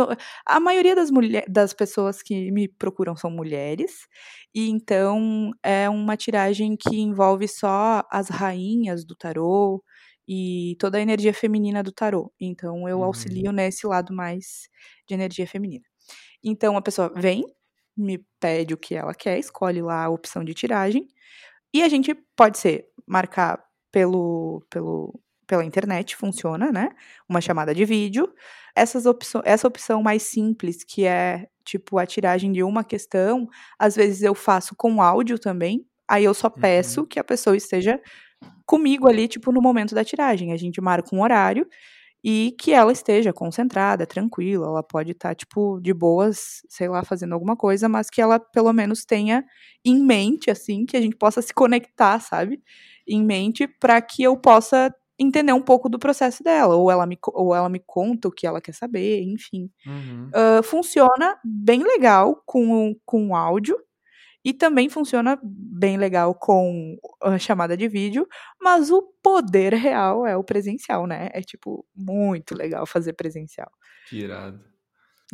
a maioria das, mulher, das pessoas que me procuram são mulheres, e então é uma tiragem que envolve só as rainhas do tarô e toda a energia feminina do tarô. Então eu Uhum. auxilio nesse lado mais de energia feminina. Então a pessoa vem, me pede o que ela quer, escolhe lá a opção de tiragem. E a gente pode ser marcar pelo, pelo, pela internet, funciona, né? Uma chamada de vídeo. Essas essa opção mais simples, que é tipo a tiragem de uma questão, às vezes eu faço com áudio também. Aí eu só peço Uhum. que a pessoa esteja comigo ali, tipo, no momento da tiragem. A gente marca um horário e que ela esteja concentrada, tranquila, ela pode estar, tipo, de boas, sei lá, fazendo alguma coisa, mas que ela pelo menos tenha em mente, assim, que a gente possa se conectar, sabe? Em mente, para que eu possa entender um pouco do processo dela, ou ela me, ou ela me conta o que ela quer saber, enfim. Uhum. Ah, funciona bem legal com, com áudio, e também funciona bem legal com a chamada de vídeo, mas o poder real é o presencial, né? É tipo muito legal fazer presencial. Que irado.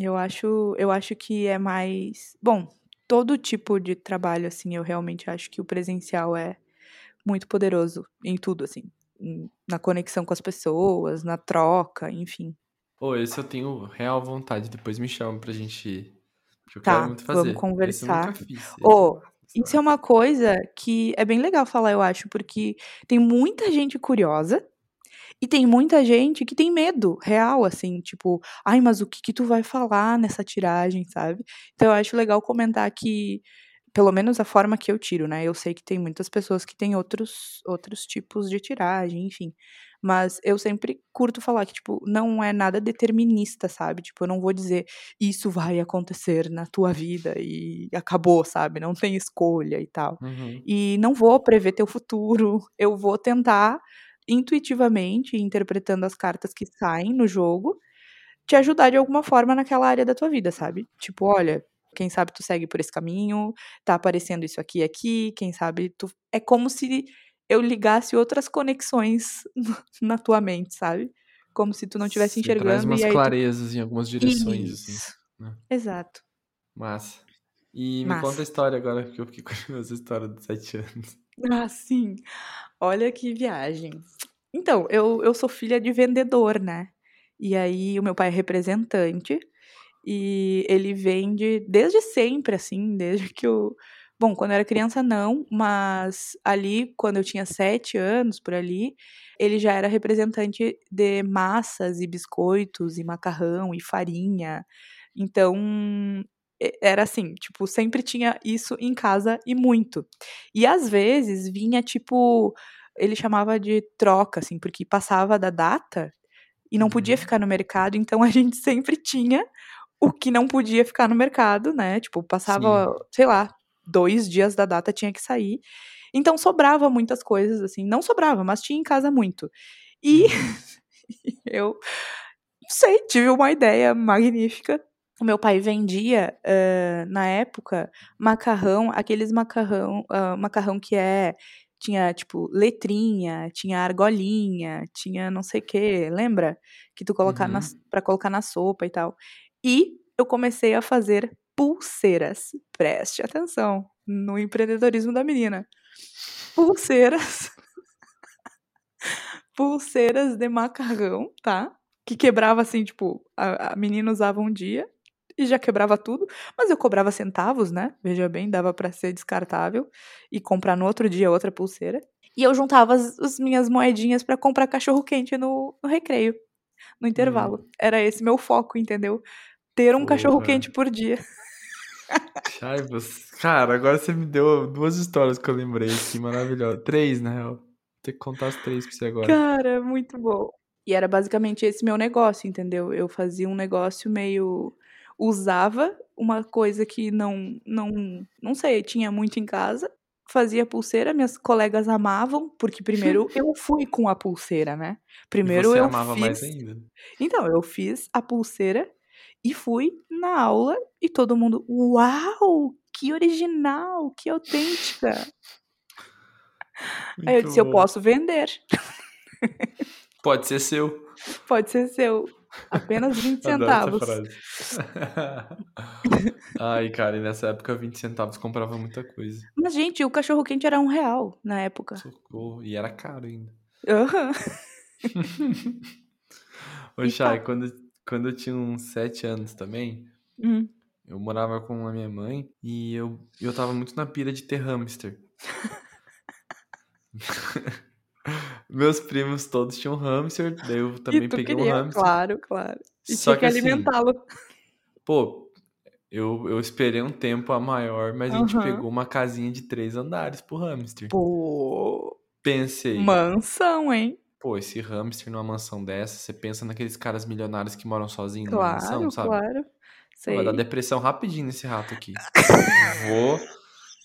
Eu acho, eu acho que é mais, bom, todo tipo de trabalho assim, eu realmente acho que o presencial é muito poderoso em tudo assim, na conexão com as pessoas, na troca, enfim. Pô, esse eu tenho real vontade. Depois me chama pra gente ir. Eu Tá, quero muito fazer. vamos Esse eu nunca conversar. fiz. Ô, Isso é uma coisa que é bem legal falar, eu acho, porque tem muita gente curiosa e tem muita gente que tem medo real, assim, tipo, ai, mas o que que tu vai falar nessa tiragem, sabe? Então eu acho legal comentar que, pelo menos a forma que eu tiro, né? Eu sei que tem muitas pessoas que têm outros, outros tipos de tiragem, enfim. Mas eu sempre curto falar que, tipo, não é nada determinista, sabe? Tipo, eu não vou dizer isso vai acontecer na tua vida e acabou, sabe? Não tem escolha e tal. Uhum. E não vou prever teu futuro. Eu vou tentar, intuitivamente, interpretando as cartas que saem no jogo, te ajudar de alguma forma naquela área da tua vida, sabe? Tipo, olha, quem sabe tu segue por esse caminho, tá aparecendo isso aqui e aqui, quem sabe tu. É como se eu ligasse outras conexões na tua mente, sabe? Como se tu não estivesse enxergando. Traz umas e aí tu- clarezas em algumas direções, assim. Isso. né? Exato. Massa. E me Massa. conta a história agora, que eu fiquei curioso a história dos sete anos. Ah, sim. Olha que viagem. Então, eu, eu sou filha de vendedor, né? E aí, o meu pai é representante. E ele vende desde sempre, assim, desde que eu. Bom, quando eu era criança, não, mas ali, quando eu tinha sete anos, por ali, ele já era representante de massas e biscoitos e macarrão e farinha. Então, era assim, tipo, sempre tinha isso em casa e muito. E às vezes vinha, tipo, ele chamava de troca, assim, porque passava da data e não podia Uhum. ficar no mercado, então a gente sempre tinha o que não podia ficar no mercado, né? Tipo, passava, sei lá, dois dias da data tinha que sair. Então sobrava muitas coisas, assim. Não sobrava, mas tinha em casa muito. E eu, não sei, tive uma ideia magnífica. O meu pai vendia, eh, na época, macarrão, aqueles macarrão, ah, macarrão que é tinha tipo letrinha, tinha argolinha, tinha não sei o que, lembra? Que tu colocar Uhum. para colocar na sopa e tal. E eu comecei a fazer pulseiras. Preste atenção no empreendedorismo da menina. Pulseiras. pulseiras de macarrão, tá? Que quebrava assim, tipo, a, a menina usava um dia e já quebrava tudo, mas eu cobrava centavos, né? Veja bem, dava pra ser descartável e comprar no outro dia outra pulseira. E eu juntava as, as minhas moedinhas pra comprar cachorro quente no, no recreio, no intervalo. Era esse meu foco, entendeu? Ter um Porra. cachorro quente por dia. Chaivas. Cara, agora você me deu duas histórias que eu lembrei aqui, maravilhosas. Três, na real. Vou ter que contar as três pra você agora. Cara, muito bom. E era basicamente esse meu negócio, entendeu? Eu fazia um negócio meio. Usava uma coisa que não, não, não sei, tinha muito em casa. Fazia pulseira, minhas colegas amavam, porque primeiro eu fui com a pulseira, né? Primeiro e você eu amava fiz. mais ainda. Então, eu fiz a pulseira e fui na aula e todo mundo, uau, que original, que autêntica. Aí eu Muito disse, eu bom. posso vender. Pode ser seu. Pode ser seu. Apenas 20 Adoro centavos. Ai, cara, e nessa época 20 centavos comprava muita coisa. Mas, gente, o cachorro quente era um real na época. Socorro. E era caro ainda. Ô, E Chay, tá. quando, quando eu tinha uns 7 anos também, Hum. eu morava com a minha mãe e eu, eu tava muito na pira de ter hamster. Meus primos todos tinham hamster, daí eu também peguei queria, um hamster. claro, claro. E Só tinha que, que assim, alimentá-lo. Pô, eu, eu esperei um tempo a maior, mas a gente pegou uma casinha de três andares pro hamster. Pô, Pensei, mansão, hein? Pô, esse hamster numa mansão dessa, você pensa naqueles caras milionários que moram sozinhos numa Claro, mansão, sabe? claro. Pô, Sei. Vai dar depressão rapidinho nesse rato aqui. vou,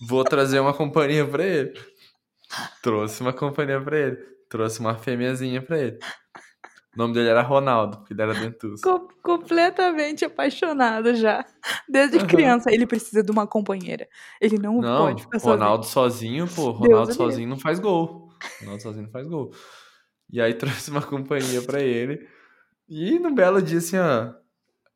vou trazer uma companhia pra ele. Trouxe uma companhia pra ele. Trouxe uma fêmeazinha pra ele. O nome dele era Ronaldo, porque ele era dentuço. Com- completamente apaixonado já. Desde Aham. criança, ele precisa de uma companheira. Ele não, Não, pode ficar sozinho. Ronaldo sozinho, pô, Deus Ronaldo livre. sozinho não faz gol. Ronaldo sozinho não faz gol. E aí trouxe uma companhia pra ele. E num belo dia, assim, ó,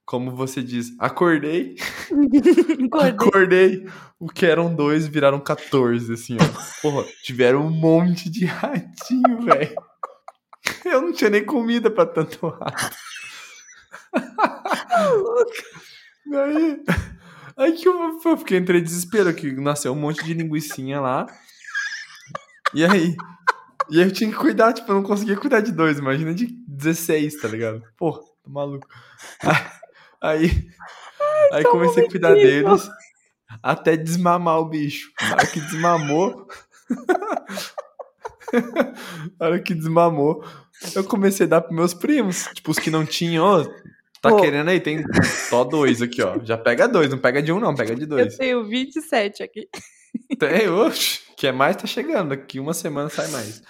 como você diz, acordei, Acordei. o que eram dois viraram 14, assim, ó. Porra, tiveram um monte de ratinho, velho. Eu não tinha nem comida pra tanto rato. Daí, Aí que eu, eu fiquei entrei em desespero, que nasceu um monte de linguiçinha lá. E aí. E eu tinha que cuidar, tipo, eu não conseguia cuidar de dois, imagina de 16, tá ligado? Pô, tô maluco. Aí. Aí comecei a cuidar deles até desmamar o bicho. Na hora que desmamou. Na hora que desmamou, eu comecei a dar pros meus primos. Tipo, os que não tinham, ó. Tá Pô. querendo aí? Tem só dois aqui, ó. Já pega dois, não pega de um, não, pega de Eu dois. tenho 27 aqui. Tem, oxe. Que é mais, tá chegando. Daqui uma semana sai mais.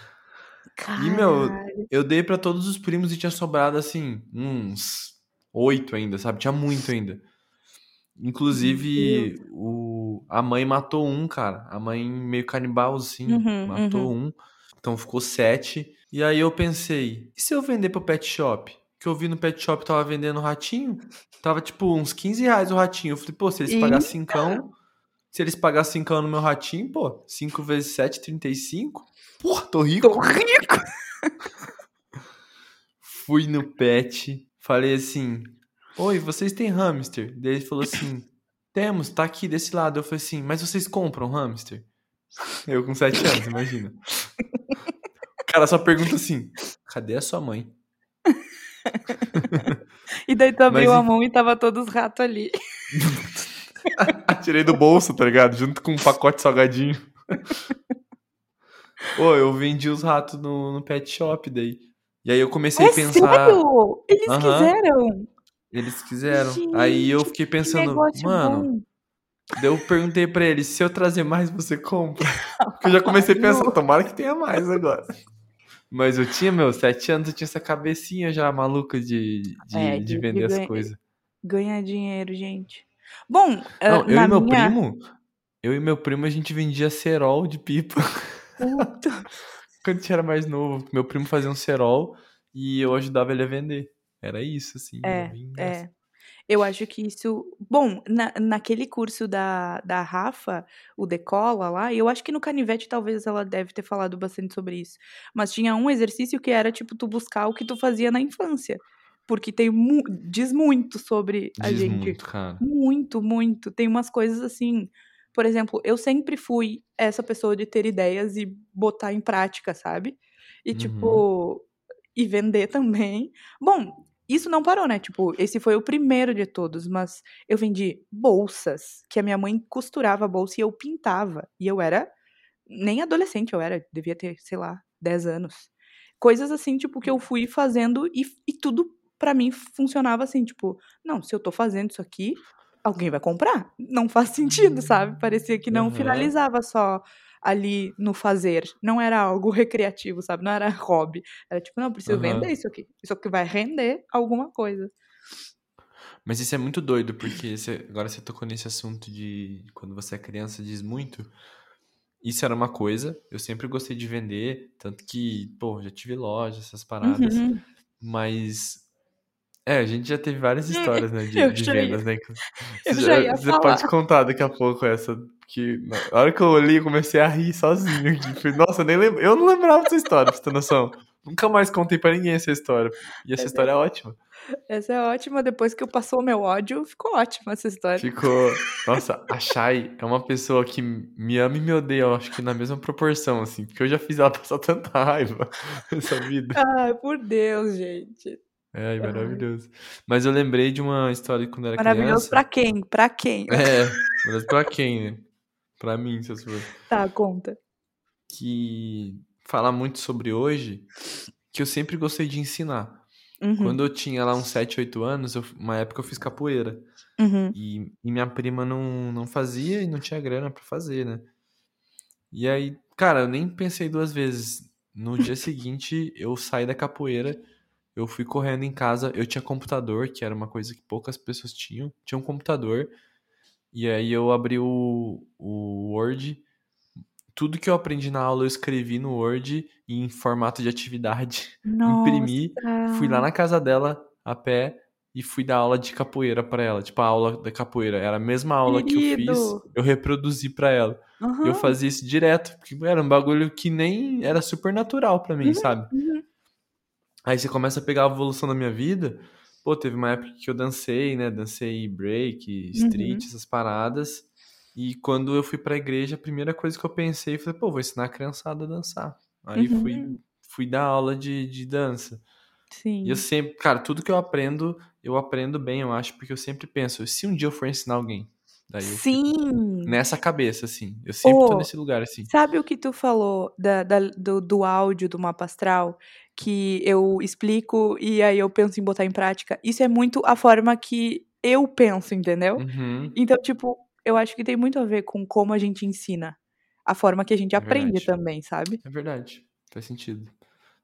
E, meu, eu dei pra todos os primos e tinha sobrado, assim, uns oito ainda, sabe? Tinha muito ainda. Inclusive, o, a mãe matou um, cara. A mãe meio canibal, assim, Uhum, matou um. Então ficou sete. E aí eu pensei, e se eu vender pro pet shop? Que eu vi no pet shop tava vendendo ratinho. Tava tipo uns 15 reais o ratinho. Eu falei, pô, se eles pagassem cincão. Se eles pagassem cincão no meu ratinho, pô, 5 vezes 7, 35. Porra, tô rico. Tô rico. Fui no pet, falei assim: Oi, vocês têm hamster? Daí ele falou assim: Temos, tá aqui desse lado. Eu falei assim: Mas vocês compram hamster? Eu com 7 anos, imagina. O cara só pergunta assim: Cadê a sua mãe? E daí tu abriu Mas a mão e tava todos os ratos ali. Tirei do bolso, tá ligado? Junto com um pacote salgadinho. Pô, eu vendi os ratos no, no pet shop daí. E aí eu comecei É a pensar. sério? Eles Aham. quiseram? Eles quiseram. aí eu fiquei Que pensando, mano. Daí eu perguntei pra ele, se eu trazer mais, você compra? Porque eu já comecei a pensar, tomara que tenha mais agora. Mas eu tinha, meu, sete anos, eu tinha essa cabecinha já maluca de, de, É, de de- vender de as ganhar- coisas. Ganhar dinheiro, gente. Bom, ah, Não, eu e meu minha... primo, eu e meu primo, a gente vendia cerol de pipa. Quando a gente era mais novo, meu primo fazia um cerol e eu ajudava ele a vender. Era isso, assim. É. É. Eu acho que isso. Bom, na, naquele curso da, da Rafa, o Decola lá, eu acho que no Canivete talvez ela deve ter falado bastante sobre isso. Mas tinha um exercício que era, tipo, tu buscar o que tu fazia na infância. Porque tem mu diz muito sobre a Diz gente. muito, cara. Muito, muito. Tem umas coisas assim. Por exemplo, eu sempre fui essa pessoa de ter ideias e botar em prática, sabe? E, Uhum. tipo, e vender também. Bom, isso não parou, né? Tipo, esse foi o primeiro de todos, mas eu vendi bolsas, que a minha mãe costurava a bolsa e eu pintava. E eu era nem adolescente, eu era, devia ter, sei lá, 10 anos. Coisas assim, tipo, que eu fui fazendo e, e tudo pra mim funcionava assim, tipo, não, se eu tô fazendo isso aqui, alguém vai comprar. Não faz sentido, sabe? Parecia que não Aham. finalizava só ali no fazer. Não era algo recreativo, sabe? Não era hobby. Era tipo, não, preciso Aham. vender isso aqui. Isso aqui vai render alguma coisa. Mas isso é muito doido, porque você- agora você tocou nesse assunto de quando você é criança diz muito. Isso era uma coisa, eu sempre gostei de vender, tanto que, pô, já tive loja, essas paradas. Uhum. Mas. É, a gente já teve várias histórias, né, de, de já ia- vendas, né? Você, já você pode contar daqui a pouco essa. Que na hora que eu olhei, eu comecei a rir sozinho aqui. Falei, Nossa, nem lembro. Eu não lembrava dessa história, pra você ter noção. Nunca mais contei pra ninguém essa história. E essa É história é ótima. Essa é ótima. Depois que eu passou o meu ódio, ficou ótima essa história. Ficou. Nossa, a Shai é uma pessoa que me ama e me odeia, eu acho que na mesma proporção, assim, porque eu já fiz ela passar tanta raiva nessa vida. Ai, por Deus, gente. É, maravilhoso. Mas eu lembrei de uma história quando eu era Maravilhoso criança. pra quem? Pra quem? É, mas pra quem, né? Pra mim, se eu for. Tá, conta. Que fala muito sobre hoje, que eu sempre gostei de ensinar. Uhum, Quando eu tinha lá uns 7, 8 anos, eu- uma época eu fiz capoeira. uhum. E, e minha prima não, não fazia e não tinha grana pra fazer, né? E aí, cara, eu nem pensei duas vezes. No dia seguinte, eu saí da capoeira, eu fui correndo em casa. Eu tinha computador, que era uma coisa que poucas pessoas tinham. Tinha um computador. E aí eu abri o, o Word. Tudo que eu aprendi na aula eu escrevi no Word em formato de atividade. Imprimi, fui lá na casa dela a pé e fui dar aula de capoeira pra ela. Tipo, a aula da capoeira. Era a mesma aula que eu fiz, Querido! eu reproduzi pra ela. E eu fazia isso direto, porque era um bagulho que nem era super natural pra mim, Uhum, sabe? uhum. Aí você começa a pegar a evolução da minha vida, pô, teve uma época que eu dancei, né? Dancei break, street, Uhum. essas paradas. E quando eu fui pra igreja, a primeira coisa que eu pensei foi, pô, vou ensinar a criançada a dançar. Aí Uhum. fui, fui dar aula de, de dança. Sim. E eu sempre, cara, tudo que eu aprendo, eu aprendo bem, eu acho, porque eu sempre penso, se um dia eu for ensinar alguém, daí Sim. nessa cabeça, assim. Eu sempre tô Ô, nesse lugar, assim. Sabe o que tu falou da, da- do, do áudio do mapa astral? Que eu explico e aí eu penso em botar em prática. Isso é muito a forma que eu penso, entendeu? Uhum, Então, tipo, eu acho que tem muito a ver com como a gente ensina. A forma que a gente é aprende verdade. também, sabe? É verdade. Faz sentido.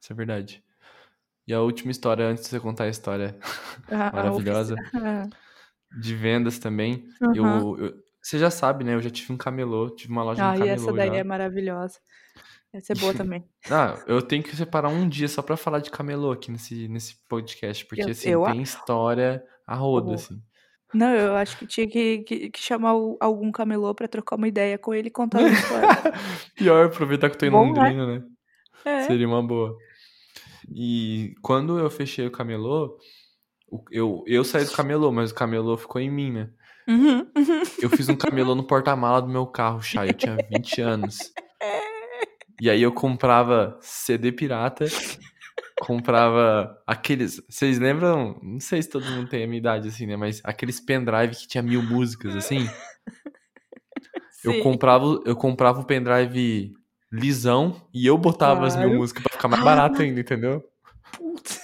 Isso é verdade. E a última história, antes de você contar a história A, a maravilhosa, oficina. de vendas também, Aham. eu, eu- Você já sabe, né? Eu já tive um camelô, tive uma loja no Ah, e essa camelô daí já. é maravilhosa. Essa é boa também. Ah, eu tenho que separar um dia só pra falar de camelô aqui nesse, nesse podcast, porque Eu, assim, eu tem história a rodo, Pô. assim. Não, eu acho que tinha que, que, que chamar o- algum camelô pra trocar uma ideia com ele e contar as histórias. Pior, aproveitar que eu tô em Bom, né? Londrina, né? É. Seria uma boa. E quando eu fechei o camelô, eu, eu saí do camelô, mas o camelô ficou em mim, né? Uhum, uhum. Eu fiz um camelô no porta-mala do meu carro, Chay. Eu tinha 20 anos. E aí eu comprava CD pirata, comprava aqueles. Vocês lembram? Não sei se todo mundo tem a minha idade assim, né? Mas aqueles pendrive que tinha mil músicas, assim. Eu Sim. comprava, eu comprava o pendrive lisão e eu botava as mil Claro. músicas pra ficar mais Ah. barato ainda, entendeu? Putz.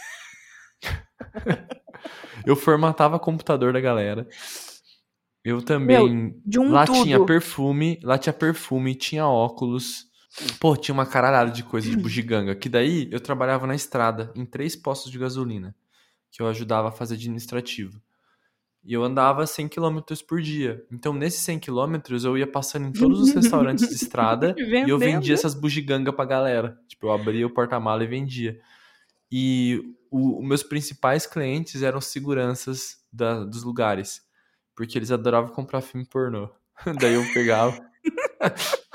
Eu formatava o computador da galera. Eu também. De um lá tudo. tinha perfume, lá tinha perfume, tinha óculos. Pô, tinha uma caralhada de coisa de bugiganga. Que daí eu trabalhava na estrada, em três postos de gasolina, que eu ajudava a fazer administrativo. E eu andava 100 km por dia. Então, nesses 100 km, eu ia passando em todos os restaurantes de estrada e eu Vendendo. vendia essas bugigangas pra galera. Tipo, eu abria o porta-mala e vendia. E os meus principais clientes eram seguranças da- dos lugares. Porque eles adoravam comprar filme pornô. Daí eu pegava.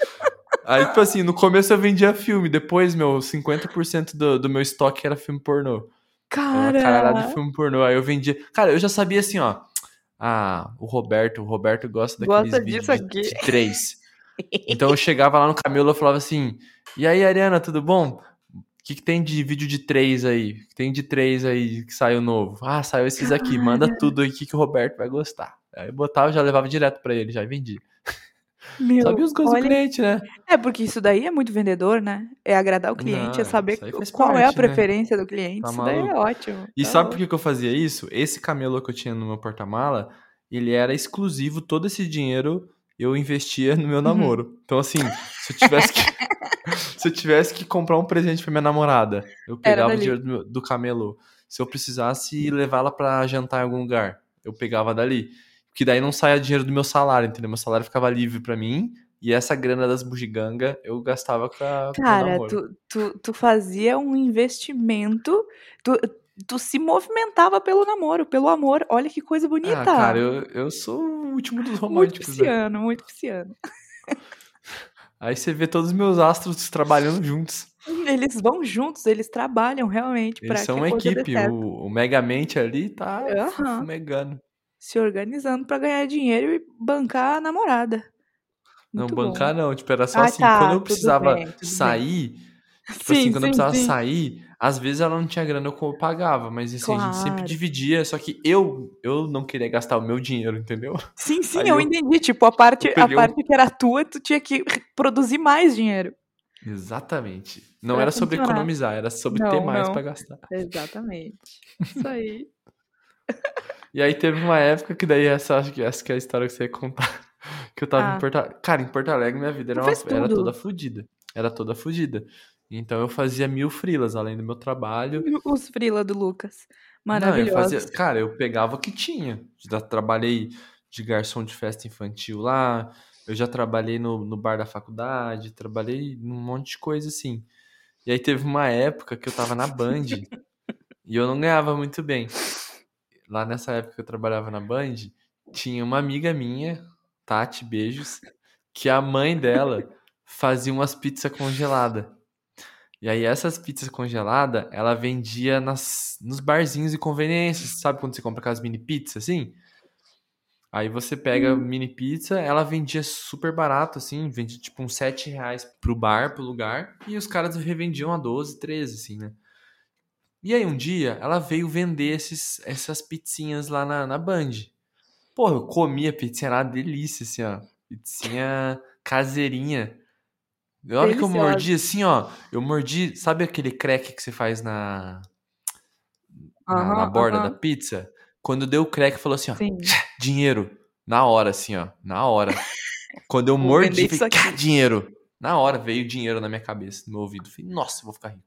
Aí, tipo assim, no começo eu vendia filme, depois, meu, 50% do, do meu estoque era filme pornô. Era uma caralhada de Cara, filme pornô. Aí eu vendia. Cara, eu já sabia assim, ó. Ah, o Roberto, o Roberto gosta daqueles Gosta vídeos disso aqui. de três. Então eu chegava lá no Camelo e falava assim: E aí, Ariana, tudo bom? O que, que tem de vídeo de três aí? O que tem de três aí que saiu novo? Ah, saiu esses aqui. Manda tudo aí que, que o Roberto vai gostar. Aí eu botava já levava direto pra ele, já vendia. Meu, Sabia os gostos do olha, cliente, né? é porque isso daí é muito vendedor, né? É agradar o cliente, é Não, saber aí faz qual é a parte, né? preferência do cliente. Tá isso daí é ótimo. E tá sabe por louco. que, que eu fazia isso? Esse camelô que eu tinha no meu porta-mala, ele era exclusivo, todo esse dinheiro eu investia no meu Uhum. namoro. Então, assim, se eu tivesse que, se eu tivesse que comprar um presente pra minha namorada, eu pegava o dinheiro do, do camelô. Se eu precisasse levá-la pra jantar em algum lugar, eu pegava dali. Porque daí não saia dinheiro do meu salário, entendeu? Meu salário ficava livre pra mim. E essa grana das bugiganga eu gastava com, a, com Cara, namoro. tu, tu, tu fazia um investimento, tu, tu se movimentava pelo namoro, pelo amor. Olha que coisa bonita. Ah, cara, eu, eu sou o último dos muito românticos, né? pisciano, muito pisciano. Aí você vê todos os meus astros trabalhando juntos. Eles vão juntos, eles trabalham realmente para Eles que são uma equipe. O, o Megamente ali tá Aham. fumegando. Se organizando para ganhar dinheiro e bancar a namorada. Não Muito bancar, bom. não. Tipo, era só Ah, assim, tá, quando eu precisava bem, tudo bem. sair, tipo Sim, assim, quando eu sim, precisava sim. sair, às vezes ela não tinha grana, eu pagava, mas assim, a gente sempre Claro. dividia, só que eu, eu não queria gastar o meu dinheiro, entendeu? Sim, sim, eu, eu- entendi. Tipo, a parte, eu a peguei um- parte que era tua, tu tinha que produzir mais dinheiro. Exatamente. Não Pra era sobre economizar, era sobre Não, ter mais não. pra gastar. Exatamente. Isso aí. E aí teve uma época que daí essa acho que essa que é a história que você ia contar. Que eu tava Ah. em Porto Alegre. Cara, em Porto Alegre minha vida era, uma, era toda fodida. Era toda fodida. Então eu fazia mil frilas além do meu trabalho. Os frila do Lucas. Não, eu fazia, cara, eu pegava o que tinha. Já trabalhei de garçom de festa infantil lá. Eu já trabalhei no, no bar da faculdade, trabalhei num monte de coisa assim. E aí teve uma época que eu tava na Band e eu não ganhava muito bem. Lá nessa época que eu trabalhava na Band, tinha uma amiga minha, Tati, beijos, que a mãe dela fazia umas pizzas congeladas. E aí essas pizzas congeladas, ela vendia nas, nos barzinhos de conveniência. Sabe quando você compra aquelas mini pizzas, assim? Aí você pega mini pizza, ela vendia super barato, assim, vendia tipo uns 7 reais pro bar, pro lugar, e os caras revendiam a 12, 13, assim, né? E aí um dia ela veio vender esses, essas pizzinhas lá na, na Band. Pô, eu comi a pizzinha, era uma delícia, assim, ó. Pizzinha caseirinha. Na hora que eu mordi, assim, ó, eu mordi, sabe aquele crack que você faz na, na, na Aham, borda aham. da pizza? Quando deu o crack, falou assim, ó, Sim. dinheiro. Na hora, assim, ó. Na hora. Quando eu Vou mordi, vender falei, isso aqui. "Cá, dinheiro. Na hora veio dinheiro na minha cabeça, no meu ouvido. Falei, nossa, eu vou ficar rico.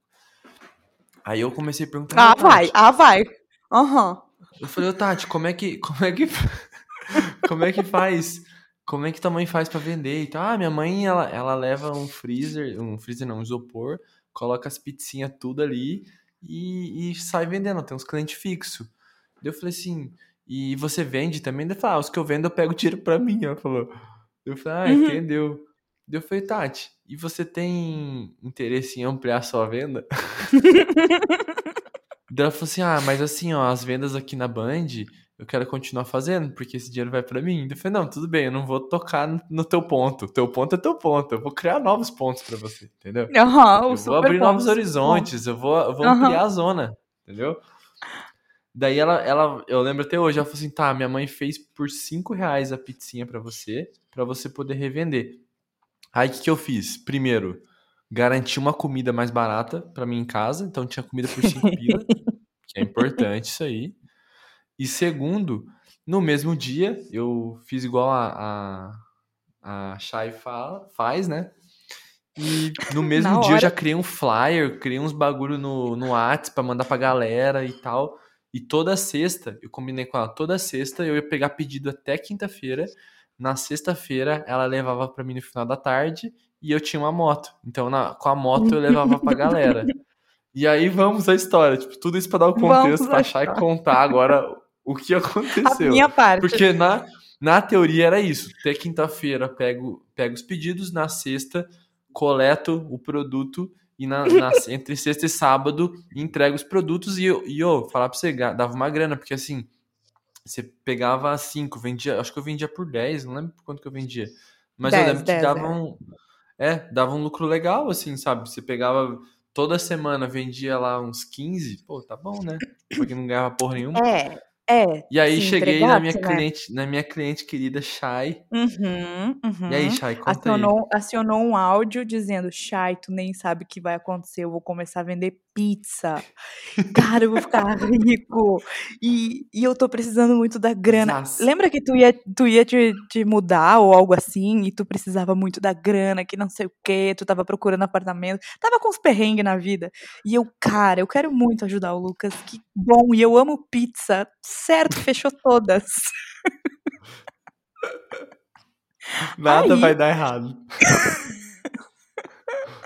Aí eu comecei a perguntar. Ah, "Ô, vai, Tati", ah, vai. Aham. Eu falei, ô Tati, como é que. Como é que. como é que faz? Como é que tua mãe faz pra vender e tal? Ah, minha mãe, ela, ela leva um freezer, um freezer não, um isopor, coloca as pizzinhas tudo ali e, e sai vendendo, tem uns clientes fixos. Daí eu falei assim, e você vende também? Daí eu falei, ah, os que eu vendo eu pego tiro pra mim, ela falou. Eu falei, ah, Uhum. entendeu. Daí eu falei, Tati, e você tem interesse em ampliar sua venda? Daí ela falou assim: Ah, mas assim, ó, as vendas aqui na Band, eu quero continuar fazendo, porque esse dinheiro vai pra mim. Eu falei: Não, tudo bem, eu não vou tocar no- teu ponto. Teu ponto é teu ponto. Eu vou criar novos pontos pra você, entendeu? O Eu vou abrir novos horizontes, eu vou, eu vou ampliar a zona, entendeu? Daí ela, ela, eu lembro até hoje, ela falou assim: Tá, minha mãe fez por 5 reais a pizzinha pra você, pra você poder revender. Aí o que, que eu fiz? Primeiro, garanti uma comida mais barata pra mim em casa, então tinha comida por 5 pila, que é importante isso aí. E segundo, no mesmo dia, eu fiz igual a, a, a Shai fala, faz, né? E no mesmo Na dia eu hora. já criei um flyer, criei uns bagulho no, no Whats pra mandar pra galera e tal. E toda sexta, eu combinei com ela, toda sexta eu ia pegar pedido até quinta-feira. Na sexta-feira ela levava pra mim no final da tarde e eu tinha uma moto. Então na- com a moto eu levava pra galera. E aí vamos à história, tipo, tudo isso pra dar o contexto, pra achar e contar agora o que A aconteceu. minha parte. Porque na, na teoria era isso. Até quinta-feira pego, pego os pedidos, na sexta coleto o produto e na, na- entre sexta e sábado entrego os produtos e eu, e eu falar pra você, dava uma grana, porque assim, você pegava cinco, vendia, acho que eu vendia por 10, não lembro por quanto que eu vendia. Mas eu 10, lembro que 10, dava é. um. É, dava um lucro legal, assim, sabe? Você pegava toda semana, vendia lá uns 15, pô, tá bom, né? Pra quem não ganhava porra nenhuma. É, é. E aí cheguei na minha né? cliente, na minha cliente querida Shai. Uhum, uhum. E aí, Shai, conta aí. Acionou, acionou um áudio dizendo: Chay, tu nem sabe o que vai acontecer, eu vou começar a vender pizza. Cara, eu vou ficar rico. E, e eu tô precisando muito da grana. Zaz. Lembra que tu ia, tu ia te, te mudar ou algo assim, e tu precisava muito da grana, que não sei o quê, tu tava procurando apartamento, tava com uns perrengues na vida. E eu, cara, eu quero muito ajudar o Lucas, que bom, e eu amo pizza. Certo, fechou todas. Nada Aí- vai dar errado.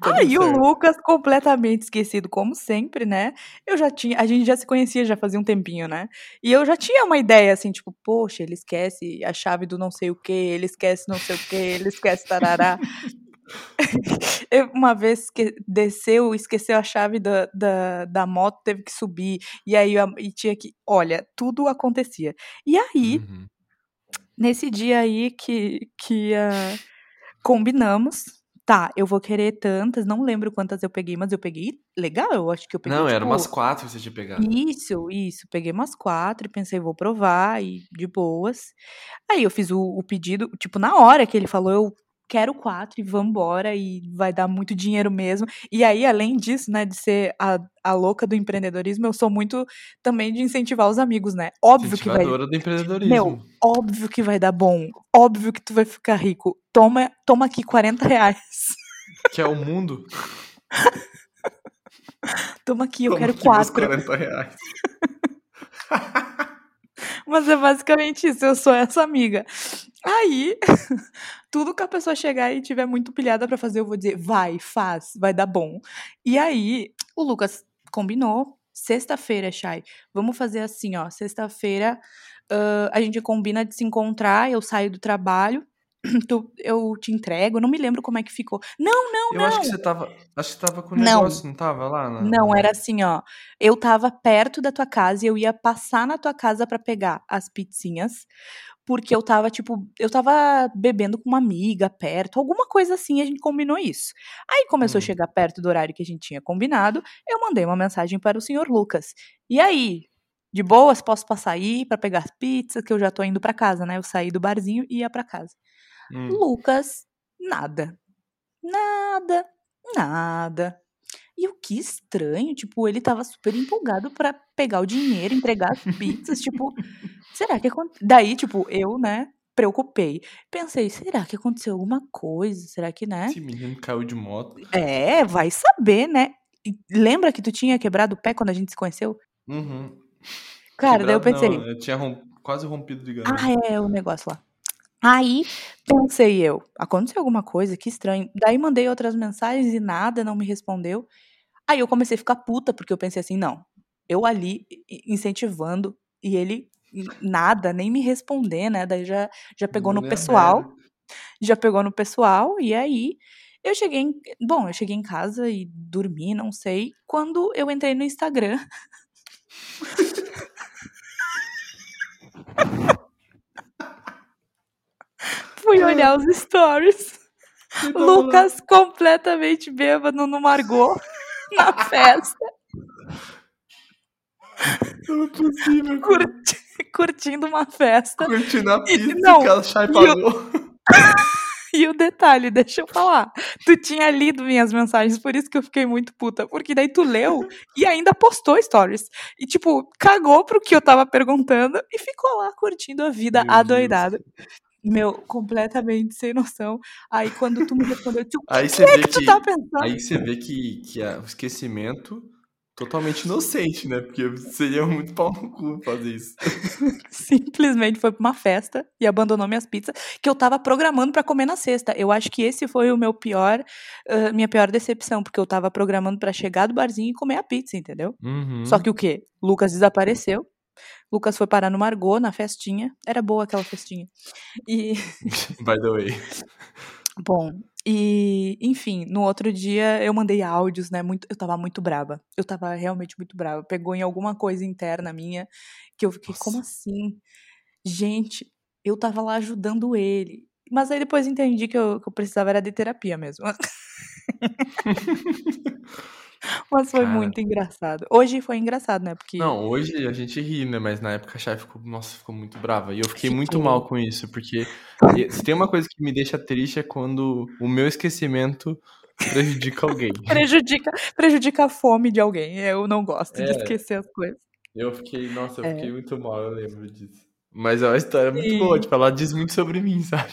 Tá Aí o. Lucas, completamente esquecido, como sempre, né? Eu já tinha, a gente já se conhecia já fazia um tempinho, né? E eu já tinha uma ideia assim, tipo, poxa, ele esquece a chave do não sei o que, ele esquece não sei o que, ele esquece tarará. Eu, uma vez que desceu, esqueceu a chave da, da, da moto, teve que subir, e aí a- e tinha que. Olha, tudo acontecia. E aí, Uhum. nesse dia aí que, que ah, combinamos, tá, eu vou querer tantas, não lembro quantas eu peguei, mas eu peguei legal, eu acho que eu peguei. Não, era tipo, umas quatro que você tinha pegado. Isso, isso, peguei umas quatro e pensei, vou provar, e de boas. Aí eu fiz o, o pedido, tipo, na hora que ele falou, eu quero quatro e vambora, e vai dar muito dinheiro mesmo. E aí, além disso, né, de ser a, a louca do empreendedorismo, eu sou muito também de incentivar os amigos, né? Óbvio que vai do empreendedorismo. meu, óbvio que vai dar bom. Óbvio que tu vai ficar rico. Toma, toma aqui 40 reais. Que é o mundo. Toma aqui, eu Toma quero aqui quatro. 40 reais. Mas é basicamente isso, eu sou essa amiga. Aí, tudo que a pessoa chegar e tiver muito pilhada pra fazer, eu vou dizer, vai, faz, vai dar bom. E aí, o Lucas combinou. Sexta-feira, Chay, vamos fazer assim, ó. Sexta-feira, ah, a gente combina de se encontrar, eu saio do trabalho, tu, eu te entrego, eu não me lembro como é que ficou. Não, não, Eu não. acho que você tava. Acho que tava com o Não. negócio, não tava lá? Na, Não, era assim, ó. Eu tava perto da tua casa e eu ia passar na tua casa pra pegar as pizzinhas, porque eu tava, tipo, eu tava bebendo com uma amiga perto, alguma coisa assim, a gente combinou isso. Aí começou Hum. a chegar perto do horário que a gente tinha combinado, eu mandei uma mensagem para o senhor Lucas. E aí? De boas, posso passar aí pra pegar as pizzas, que eu já tô indo pra casa, né? Eu saí do barzinho e ia pra casa. Hum. Lucas, nada. Nada, nada. E o que estranho, tipo, ele tava super empolgado pra pegar o dinheiro, entregar as pizzas, tipo, será que aconteceu? Daí, tipo, eu, né, preocupei. Pensei, será que aconteceu alguma coisa? Será que, né? Esse menino caiu de moto. É, vai saber, né? E lembra que tu tinha quebrado o pé quando a gente se conheceu? Uhum. Cara, daí eu Quebrado pensei, não, eu tinha rom- quase rompido de. Ah, é, o negócio lá. Aí, pensei eu, aconteceu alguma coisa, que estranho. Daí mandei outras mensagens e nada, não me respondeu. Aí eu comecei a ficar puta, porque eu pensei assim, não, eu ali incentivando e ele nada, nem me responder, né? Daí já, já pegou no pessoal, merda. já pegou no pessoal, e aí eu cheguei em, bom, eu cheguei em casa e dormi, não sei, quando eu entrei no Instagram. Fui olhar os stories. Lucas completamente bêbado no Margot na festa, Não é possível. curti- curtindo uma festa. Curtindo a E- pizza não, que a Chay e o- pagou. E o detalhe, deixa eu falar. Tu tinha lido minhas mensagens, por isso que eu fiquei muito puta. Porque daí tu leu e ainda postou stories. E, tipo, cagou pro que eu tava perguntando e ficou lá curtindo a vida Meu Deus. Meu, completamente sem noção. Aí quando tu me respondeu, tu, Aí que você vê que tu que. tá pensando? Aí você vê que, que é o esquecimento totalmente inocente, né? Porque seria muito pau no cu fazer isso. simplesmente foi pra uma festa e abandonou minhas pizzas que eu tava programando pra comer na sexta. Eu acho que esse foi o meu pior, ah, minha pior decepção, porque eu tava programando pra chegar do barzinho e comer a pizza, entendeu? Uhum. Só que o quê? Lucas desapareceu. Lucas foi parar no Margot, na festinha. Era boa aquela festinha. E, By the way. bom, e, enfim, no outro dia eu mandei áudios, né? Muito, eu tava muito brava. Eu tava realmente muito brava. Pegou em alguma coisa interna minha que eu fiquei, Nossa. como assim? Gente, eu tava lá ajudando ele. Mas aí depois entendi que eu, que eu precisava era de terapia mesmo. Mas foi Cara. muito engraçado. Hoje foi engraçado, né? Porque Não, hoje a gente ri, né? Mas na época a Chay ficou, nossa, ficou muito brava. E eu fiquei muito Fiquei. mal com isso, porque se tem uma coisa que me deixa triste é quando o meu esquecimento prejudica alguém. prejudica, prejudica a fome de alguém. Eu não gosto de É. esquecer as coisas. Eu fiquei, nossa, eu É. fiquei muito mal, eu lembro disso. Mas é uma história muito Sim. boa, tipo, ela diz muito sobre mim, sabe?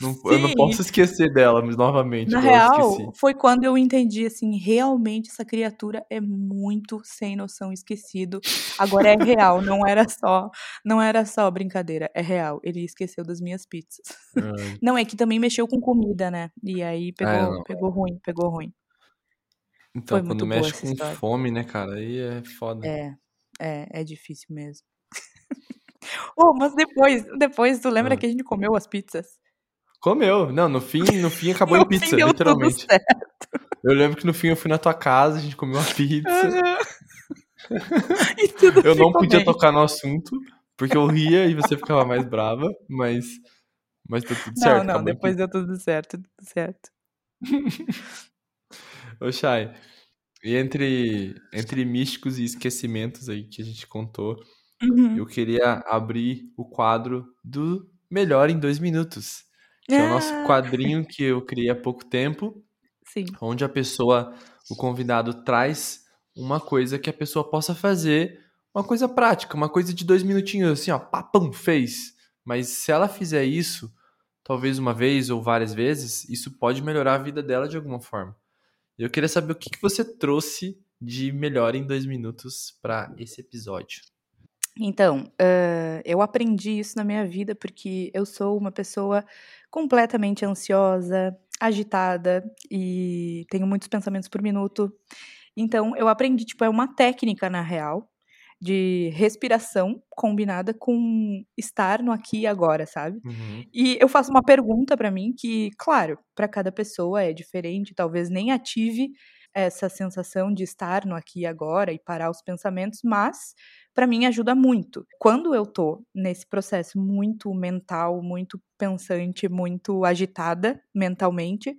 Não- eu não posso esquecer dela, mas novamente, Na real, foi quando eu entendi, assim, realmente essa criatura é muito sem noção, esquecido. Agora é real, não era só, não era só brincadeira, é real. Ele esqueceu das minhas pizzas. Ai, Não, é que também mexeu com comida, né? E aí pegou, Ah, não. pegou ruim, pegou ruim. Então, Foi quando mexe com história. fome, né, cara, aí é foda. É, é, é difícil mesmo. Oh, mas depois, depois, tu lembra Ah. que a gente comeu as pizzas? Comeu. Não, no fim, no fim acabou No em pizza, deu literalmente. Eu lembro que no fim eu fui na tua casa, a gente comeu uma pizza. Eu não podia bem. tocar no assunto, porque eu ria e você ficava mais brava, mas. Mas tá tudo certo. Não, não, depois deu tudo certo, tudo certo. Ô, Chay, e entre, entre místicos e esquecimentos aí que a gente contou, Uhum. eu queria abrir o quadro do Melhor em Dois Minutos, que é o nosso Ah. quadrinho que eu criei há pouco tempo, Sim. onde a pessoa, o convidado traz uma coisa que a pessoa possa fazer, uma coisa prática, uma coisa de dois minutinhos, assim, ó, papão, fez. Mas se ela fizer isso, talvez uma vez ou várias vezes, isso pode melhorar a vida dela de alguma forma. Eu queria saber o que, que você trouxe de melhor em dois minutos para esse episódio. Então, hã, eu aprendi isso na minha vida porque eu sou uma pessoa completamente ansiosa, agitada e tenho muitos pensamentos por minuto. Então, eu aprendi, tipo, é uma técnica na real, de respiração combinada com estar no aqui e agora, sabe? Uhum. E eu faço uma pergunta pra mim que, claro, pra cada pessoa é diferente, talvez nem ative essa sensação de estar no aqui e agora e parar os pensamentos, mas pra mim ajuda muito. Quando eu tô nesse processo muito mental, muito pensante, muito agitada mentalmente,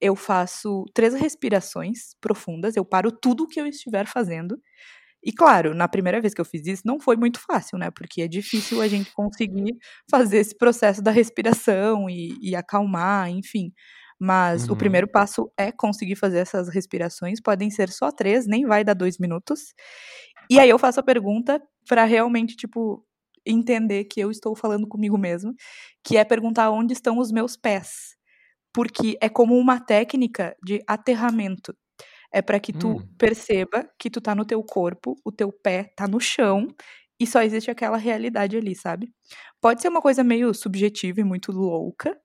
eu faço três respirações profundas, eu paro tudo o que eu estiver fazendo. E claro, na primeira vez que eu fiz isso, não foi muito fácil, né? Porque é difícil a gente conseguir fazer esse processo da respiração e, e acalmar, enfim. Mas o Uhum. primeiro passo é conseguir fazer essas respirações. Podem ser só três, nem vai dar dois minutos. E aí eu faço a pergunta pra realmente, tipo, entender que eu estou falando comigo mesmo, que é perguntar onde estão os meus pés. Porque é como uma técnica de aterramento. É pra que tu Hum. perceba que tu tá no teu corpo, o teu pé tá no chão e só existe aquela realidade ali, sabe? Pode ser uma coisa meio subjetiva e muito louca,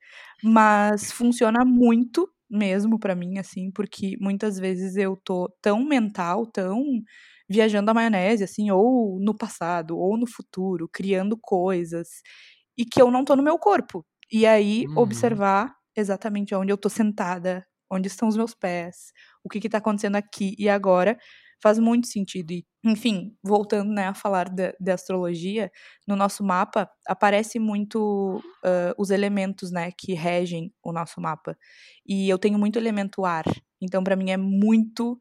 mas funciona muito mesmo pra mim, assim, porque muitas vezes eu tô tão mental, tão viajando a maionese, assim, ou no passado, ou no futuro, criando coisas, e que eu não tô no meu corpo. E aí, Uhum. observar exatamente onde eu tô sentada, onde estão os meus pés, o que que tá acontecendo aqui e agora, faz muito sentido. E, enfim, voltando, né, a falar da, da astrologia, no nosso mapa aparece muito ah, os elementos, né, que regem o nosso mapa. E eu tenho muito elemento ar, então pra mim é muito,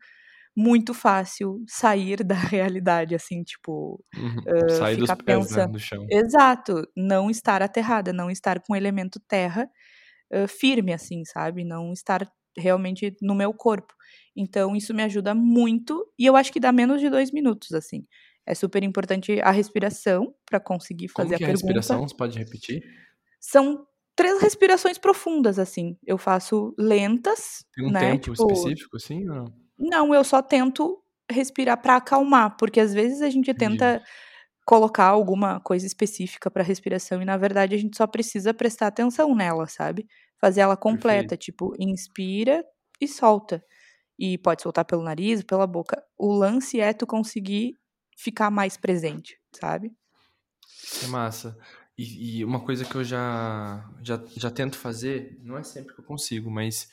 muito fácil sair da realidade, assim, tipo, Uhum. ah, Sair dos ficar pés, né, pensando. chão. Exato, não estar aterrada, não estar com o elemento terra ah, firme, assim, sabe? Não estar realmente no meu corpo. Então, isso me ajuda muito e eu acho que dá menos de dois minutos, assim. É super importante a respiração para conseguir Como fazer que a é a pergunta. respiração? Você pode repetir? São três respirações profundas, assim. Eu faço lentas, Tem um né? tempo Tipo, específico, assim, ou não? não, eu só tento respirar para acalmar, porque às vezes a gente Entendi. tenta colocar alguma coisa específica para respiração e na verdade a gente só precisa prestar atenção nela, sabe? Fazer ela Perfeito. completa, tipo, inspira e solta. E pode soltar pelo nariz, pela boca. O lance é tu conseguir ficar mais presente, sabe? É massa. E, e uma coisa que eu já, já, já tento fazer, não é sempre que eu consigo, mas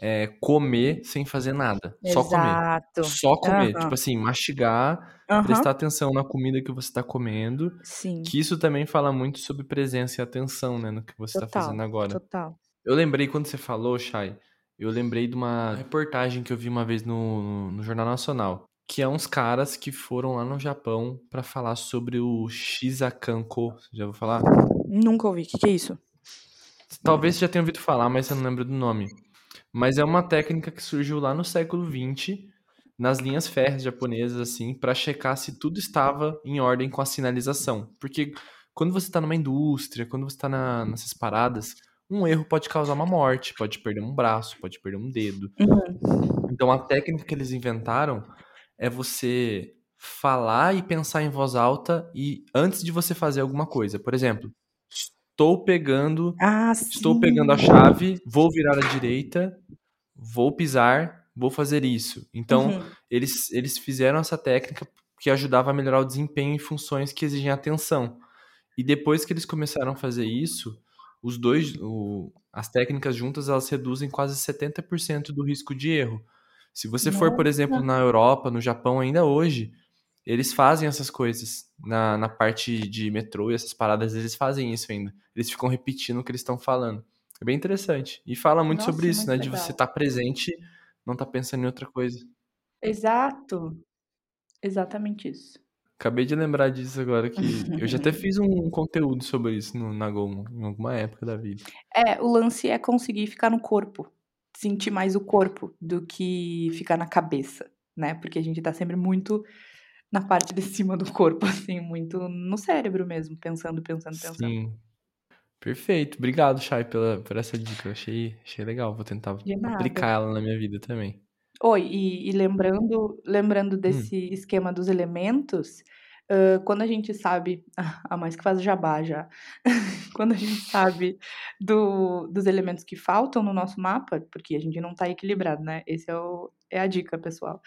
é comer sem fazer nada. Só comer. Exato. Só comer. Aham. Tipo assim, mastigar, Aham. prestar atenção na comida que você tá comendo. Sim. Que isso também fala muito sobre presença e atenção, né, no que você tá Total. fazendo agora. Total. Eu lembrei quando você falou, Chay, eu lembrei de uma reportagem que eu vi uma vez no, no, Jornal Nacional, que é uns caras que foram lá no Japão pra falar sobre o Shizakanko. Já vou falar? Nunca ouvi. O que, que é isso? Talvez você já tenha ouvido falar, mas você não lembra do nome. Mas é uma técnica que surgiu lá no século XX, nas linhas férreas japonesas, assim, pra checar se tudo estava em ordem com a sinalização. Porque quando você tá numa indústria, quando você tá na- nessas paradas, um erro pode causar uma morte, pode perder um braço, pode perder um dedo. Uhum. Então a técnica que eles inventaram é você falar e pensar em voz alta e antes de você fazer alguma coisa. Por exemplo, estou pegando Ah, Estou pegando a chave, vou virar à direita, vou pisar, vou fazer isso. Então, Uhum. eles, eles fizeram essa técnica que ajudava a melhorar o desempenho em funções que exigem atenção. E depois que eles começaram a fazer isso, os dois, o- as técnicas juntas, elas reduzem quase 70% do risco de erro. Se você for, por exemplo, na Europa, no Japão, ainda hoje, eles fazem essas coisas. Na, na parte de metrô e essas paradas, eles fazem isso ainda. Eles ficam repetindo o que eles estão falando. É bem interessante. E fala muito Nossa, sobre isso, muito né? De legal. você estar presente, não estar pensando em outra coisa. Exato. Exatamente isso. Acabei de lembrar disso agora que eu já até fiz um conteúdo sobre isso no, na Gomo, em alguma época da vida. É, o lance é conseguir ficar no corpo. Sentir mais o corpo do que ficar na cabeça, né? Porque a gente tá sempre muito na parte de cima do corpo, assim, muito no cérebro mesmo, pensando, pensando, pensando. Sim. Perfeito. Obrigado, Chay, pela, por essa dica. Eu achei, achei legal. Vou tentar aplicar ela na minha vida também. Oi, e, e lembrando, lembrando Hum. desse esquema dos elementos, quando a gente sabe, a mais que faz jabá já, quando a gente sabe do, dos elementos que faltam no nosso mapa, porque a gente não está equilibrado, né? Esse é, o, é a dica, pessoal.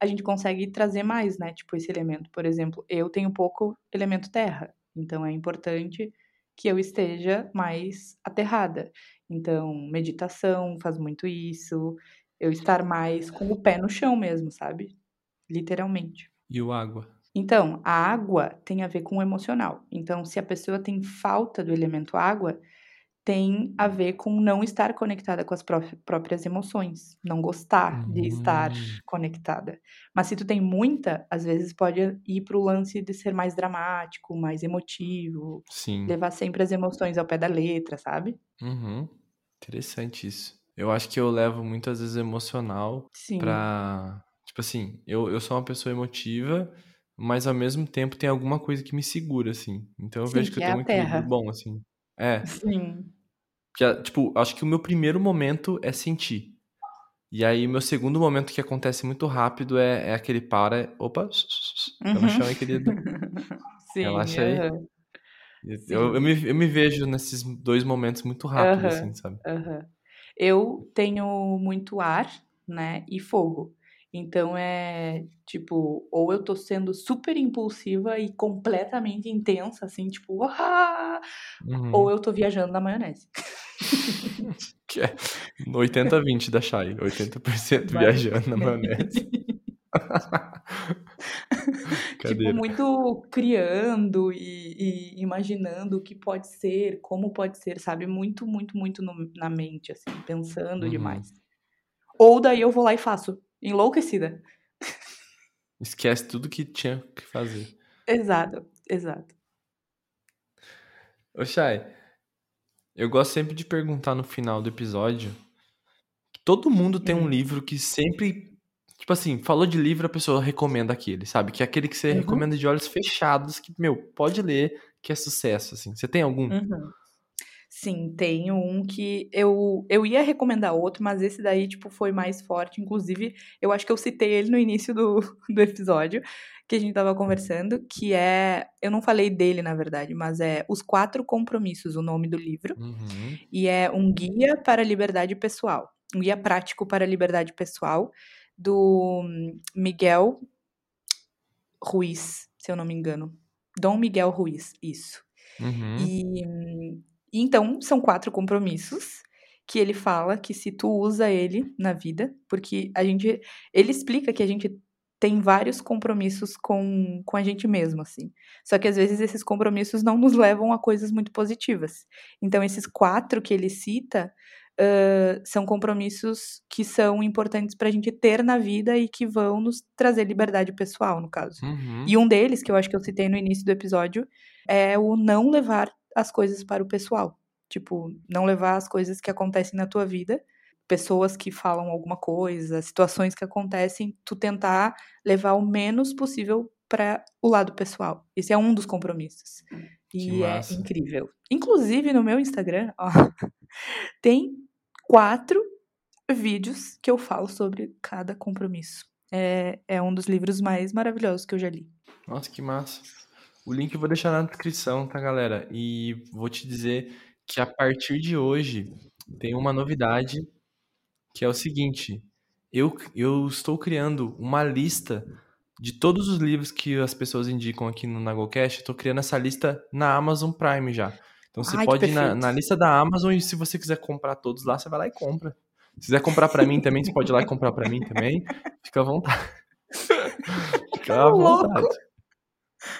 A gente consegue trazer mais, né? Tipo, esse elemento. Por exemplo, eu tenho pouco elemento terra, então é importante que eu esteja mais aterrada. Então, meditação faz muito isso, eu estar mais com o pé no chão mesmo, sabe? Literalmente. E o água? Então, a água tem a ver com o emocional. Então, se a pessoa tem falta do elemento água, tem a ver com não estar conectada com as próprias emoções, não gostar de estar Hum. conectada. Mas se tu tem muita, às vezes pode ir para o lance de ser mais dramático, mais emotivo, Sim. levar sempre as emoções ao pé da letra, sabe? Uhum. Interessante isso. Eu acho que eu levo muitas vezes emocional Sim. pra. Tipo assim, eu, eu sou uma pessoa emotiva, mas ao mesmo tempo tem alguma coisa que me segura, assim. Então eu Sim, vejo que que eu é tenho um equilíbrio bom, assim. É. Sim. Que, é, tipo, acho que o meu primeiro momento é sentir. E aí, meu segundo momento que acontece muito rápido é, é aquele para. Opa, pé no Uhum. chão aí, querido. Sim. Relaxa aí. aham, Eu, eu, me, eu me vejo nesses dois momentos muito rápido, Aham. assim, sabe? aham. Eu tenho muito ar, né? E fogo. Então é tipo, ou eu tô sendo super impulsiva e completamente intensa, assim, tipo, "Ah!", ou Uhum. eu tô viajando na maionese. Que é 80-20 da Shai. 80% viajando na maionese. Tipo, muito criando e, e imaginando o que pode ser, como pode ser, sabe? Muito, muito, muito no- na mente, assim, pensando Uhum. demais. Ou daí eu vou lá e faço, enlouquecida. Esquece tudo que tinha que fazer. Exato, exato. Ô, Shai, eu gosto sempre de perguntar no final do episódio. Todo mundo tem um Hum. livro que sempre. Tipo assim, falou de livro, a pessoa recomenda aquele, sabe? Que é aquele que você Uhum. recomenda de olhos fechados, que, meu, pode ler, que é sucesso, assim. Você tem algum? Uhum. Sim, tenho um que eu, eu ia recomendar outro, mas esse daí, tipo, foi mais forte. Inclusive, eu acho que eu citei ele no início do, do episódio que a gente tava conversando, que é. Eu não falei dele, na verdade, mas é Os Quatro Compromissos, o nome do livro. Uhum. E é um guia para a liberdade pessoal. Um guia prático para a liberdade pessoal, do Miguel Ruiz, se eu não me engano. Dom Miguel Ruiz, isso. Uhum. E, e então são quatro compromissos que ele fala que se tu usa ele na vida, porque a gente, ele explica que a gente tem vários compromissos com, com a gente mesmo, assim. Só que às vezes esses compromissos não nos levam a coisas muito positivas. Então esses quatro que ele cita ãh, são compromissos que são importantes pra gente ter na vida e que vão nos trazer liberdade pessoal, no caso. Uhum. E um deles, que eu acho que eu citei no início do episódio, é o não levar as coisas para o pessoal. Tipo, não levar as coisas que acontecem na tua vida, pessoas que falam alguma coisa, situações que acontecem, tu tentar levar o menos possível para o lado pessoal. Esse é um dos compromissos. E é incrível. Inclusive, no meu Instagram, ó, tem quatro vídeos que eu falo sobre cada compromisso. É, é um dos livros mais maravilhosos que eu já li. Nossa, que massa. O link eu vou deixar na descrição, tá, galera? E vou te dizer que a partir de hoje tem uma novidade que é o seguinte: eu, eu estou criando uma lista de todos os livros que as pessoas indicam aqui no Nagocast. Tô criando essa lista na Amazon Prime já. Então você Ai, pode ir na, na lista da Amazon e se você quiser comprar todos lá, você vai lá e compra. Se quiser comprar pra mim também, você pode ir lá e comprar pra mim também. Fica à vontade. Fica à vontade.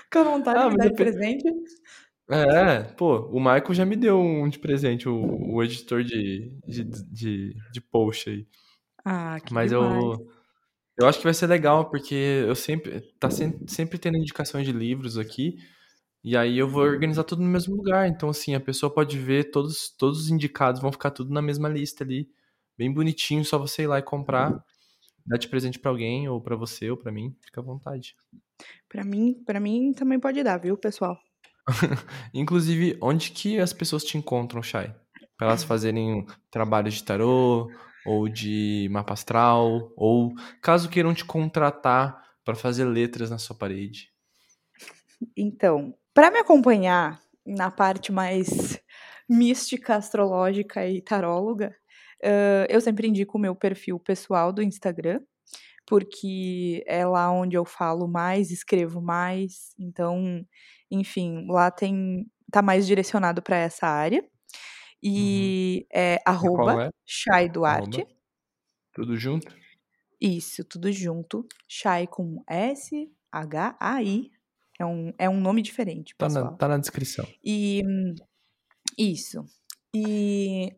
Fica à vontade Ah, de me dar eu de presente. É, pô, o Michael já me deu um de presente, o, o editor de, de, de, de post aí. Ah, que Mas demais. eu, eu acho que vai ser legal, porque eu sempre, tá sem- sempre tendo indicações de livros aqui, e aí eu vou organizar tudo no mesmo lugar. Então, assim, a pessoa pode ver, todos, todos os indicados vão ficar tudo na mesma lista ali, bem bonitinho, só você ir lá e comprar, dar de presente pra alguém, ou pra você, ou pra mim, fica à vontade. Pra mim, pra mim também pode dar, viu, pessoal? Inclusive, onde que as pessoas te encontram, Chay? Para elas fazerem trabalhos de tarô, ou de mapa astral, ou caso queiram te contratar para fazer letras na sua parede. Então, para me acompanhar na parte mais mística, astrológica e taróloga, uh, eu sempre indico o meu perfil pessoal do Instagram, porque é lá onde eu falo mais, escrevo mais, então, enfim, lá tem tá mais direcionado para essa área. E uhum. é arroba é? Chay Duarte. Arroba. Tudo junto? Isso, tudo junto. Chay com S, H, A, I. É um, é um nome diferente. Tá na, tá na descrição. E isso. E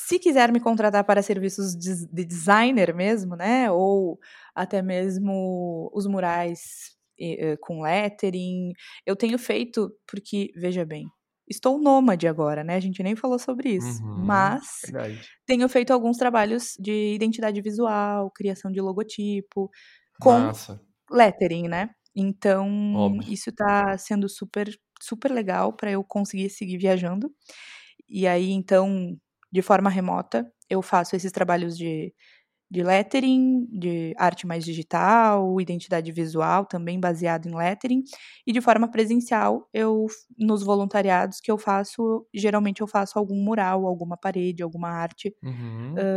se quiser me contratar para serviços de, de designer mesmo, né? Ou até mesmo os murais eh, com lettering, eu tenho feito porque, veja bem, estou nômade agora, né? A gente nem falou sobre isso. Uhum, mas verdade. tenho feito alguns trabalhos de identidade visual, criação de logotipo, com Massa. lettering, né? Então, Óbvio. isso tá sendo super, super legal para eu conseguir seguir viajando. E aí, então, de forma remota, eu faço esses trabalhos de, de lettering, de arte mais digital, identidade visual, também baseado em lettering. E de forma presencial, eu, nos voluntariados que eu faço, geralmente eu faço algum mural, alguma parede, alguma arte Uhum.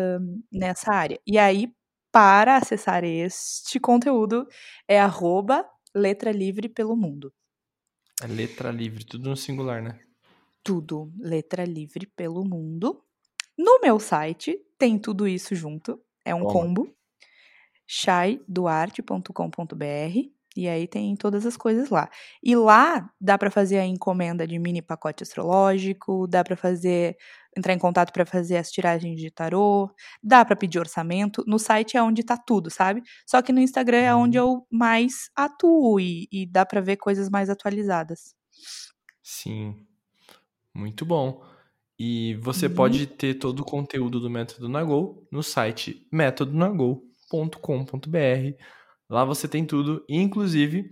nessa área. E aí, para acessar este conteúdo, é arroba Letra Livre pelo Mundo. É letra livre, tudo no singular, né? Tudo, Letra Livre pelo Mundo. No meu site tem tudo isso junto. É um Toma. combo. chaiduarte.com.br e aí tem todas as coisas lá. E lá dá para fazer a encomenda de mini pacote astrológico, dá para fazer entrar em contato para fazer as tiragens de tarô, dá para pedir orçamento. No site é onde tá tudo, sabe? Só que no Instagram é onde Uhum. eu mais atuo e, e dá para ver coisas mais atualizadas. Sim. Muito bom. E você Uhum. pode ter todo o conteúdo do Método Nagol no site metodonagol.com.br. Lá você tem tudo, inclusive,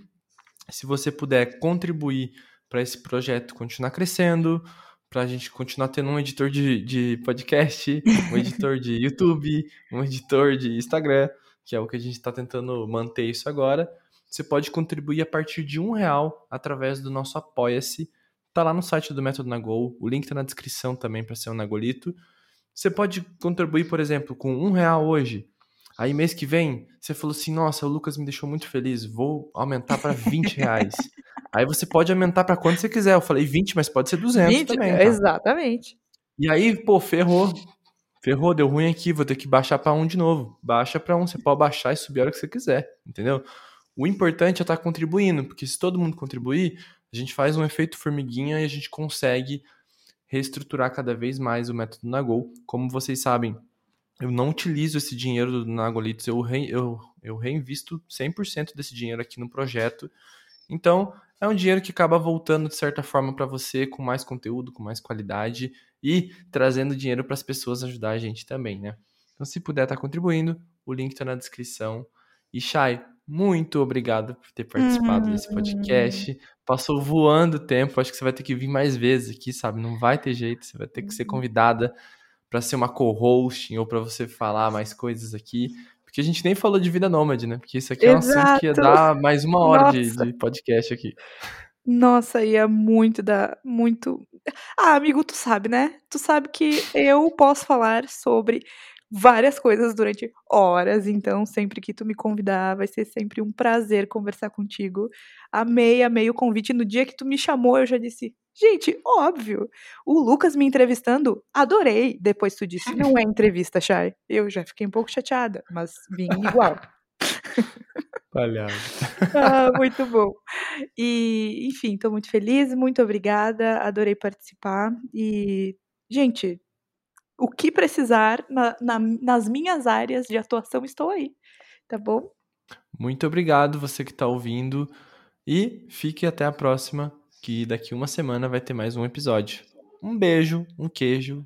se você puder contribuir para esse projeto continuar crescendo, para a gente continuar tendo um editor de, de podcast, um editor de YouTube, um editor de Instagram, que é o que a gente está tentando manter isso agora. Você pode contribuir a partir de um real através do nosso Apoia-se. Tá lá no site do Método Nagol. O link tá na descrição também para ser um Nagolito. Você pode contribuir, por exemplo, com um real hoje. Aí mês que vem, você falou assim, nossa, o Lucas me deixou muito feliz, vou aumentar para 20 reais. aí você pode aumentar para quanto você quiser. Eu falei 20, mas pode ser 200 Vídeo- também. tá? Exatamente. E aí, pô, ferrou. Ferrou, deu ruim aqui, vou ter que baixar pra um de novo. Baixa pra um, você pode baixar e subir a hora que você quiser, entendeu? O importante é estar contribuindo, porque se todo mundo contribuir, a gente faz um efeito formiguinha e a gente consegue reestruturar cada vez mais o método Nagol. Como vocês sabem, eu não utilizo esse dinheiro do Nagolitos, eu, re, eu, eu reinvisto 100% desse dinheiro aqui no projeto. Então, é um dinheiro que acaba voltando de certa forma para você com mais conteúdo, com mais qualidade e trazendo dinheiro para as pessoas ajudar a gente também, né? Então, se puder estar contribuindo, o link está na descrição. E Chay, muito obrigado por ter participado Hum. desse podcast. Passou voando o tempo, acho que você vai ter que vir mais vezes aqui, sabe? Não vai ter jeito, você vai ter que ser convidada para ser uma co-hosting ou para você falar mais coisas aqui. Porque a gente nem falou de vida nômade, né? Porque isso aqui é um assunto que ia Exato. dar mais uma hora de, de podcast aqui. Nossa, ia muito da muito. Ah, amigo, tu sabe, né? Tu sabe que eu posso falar sobre várias coisas durante horas, então sempre que tu me convidar, vai ser sempre um prazer conversar contigo. Amei, amei o convite. No dia que tu me chamou, eu já disse, gente, óbvio. O Lucas me entrevistando, adorei. Depois tu disse, não é entrevista, Chay. Eu já fiquei um pouco chateada, mas vim igual. Palhaço. Ah, muito bom. E, enfim, estou muito feliz, muito obrigada, adorei participar. E, gente, o que precisar na- na- nas minhas áreas de atuação, estou aí, tá bom? Muito obrigado você que está ouvindo e fique até a próxima, que daqui uma semana vai ter mais um episódio. Um beijo, um queijo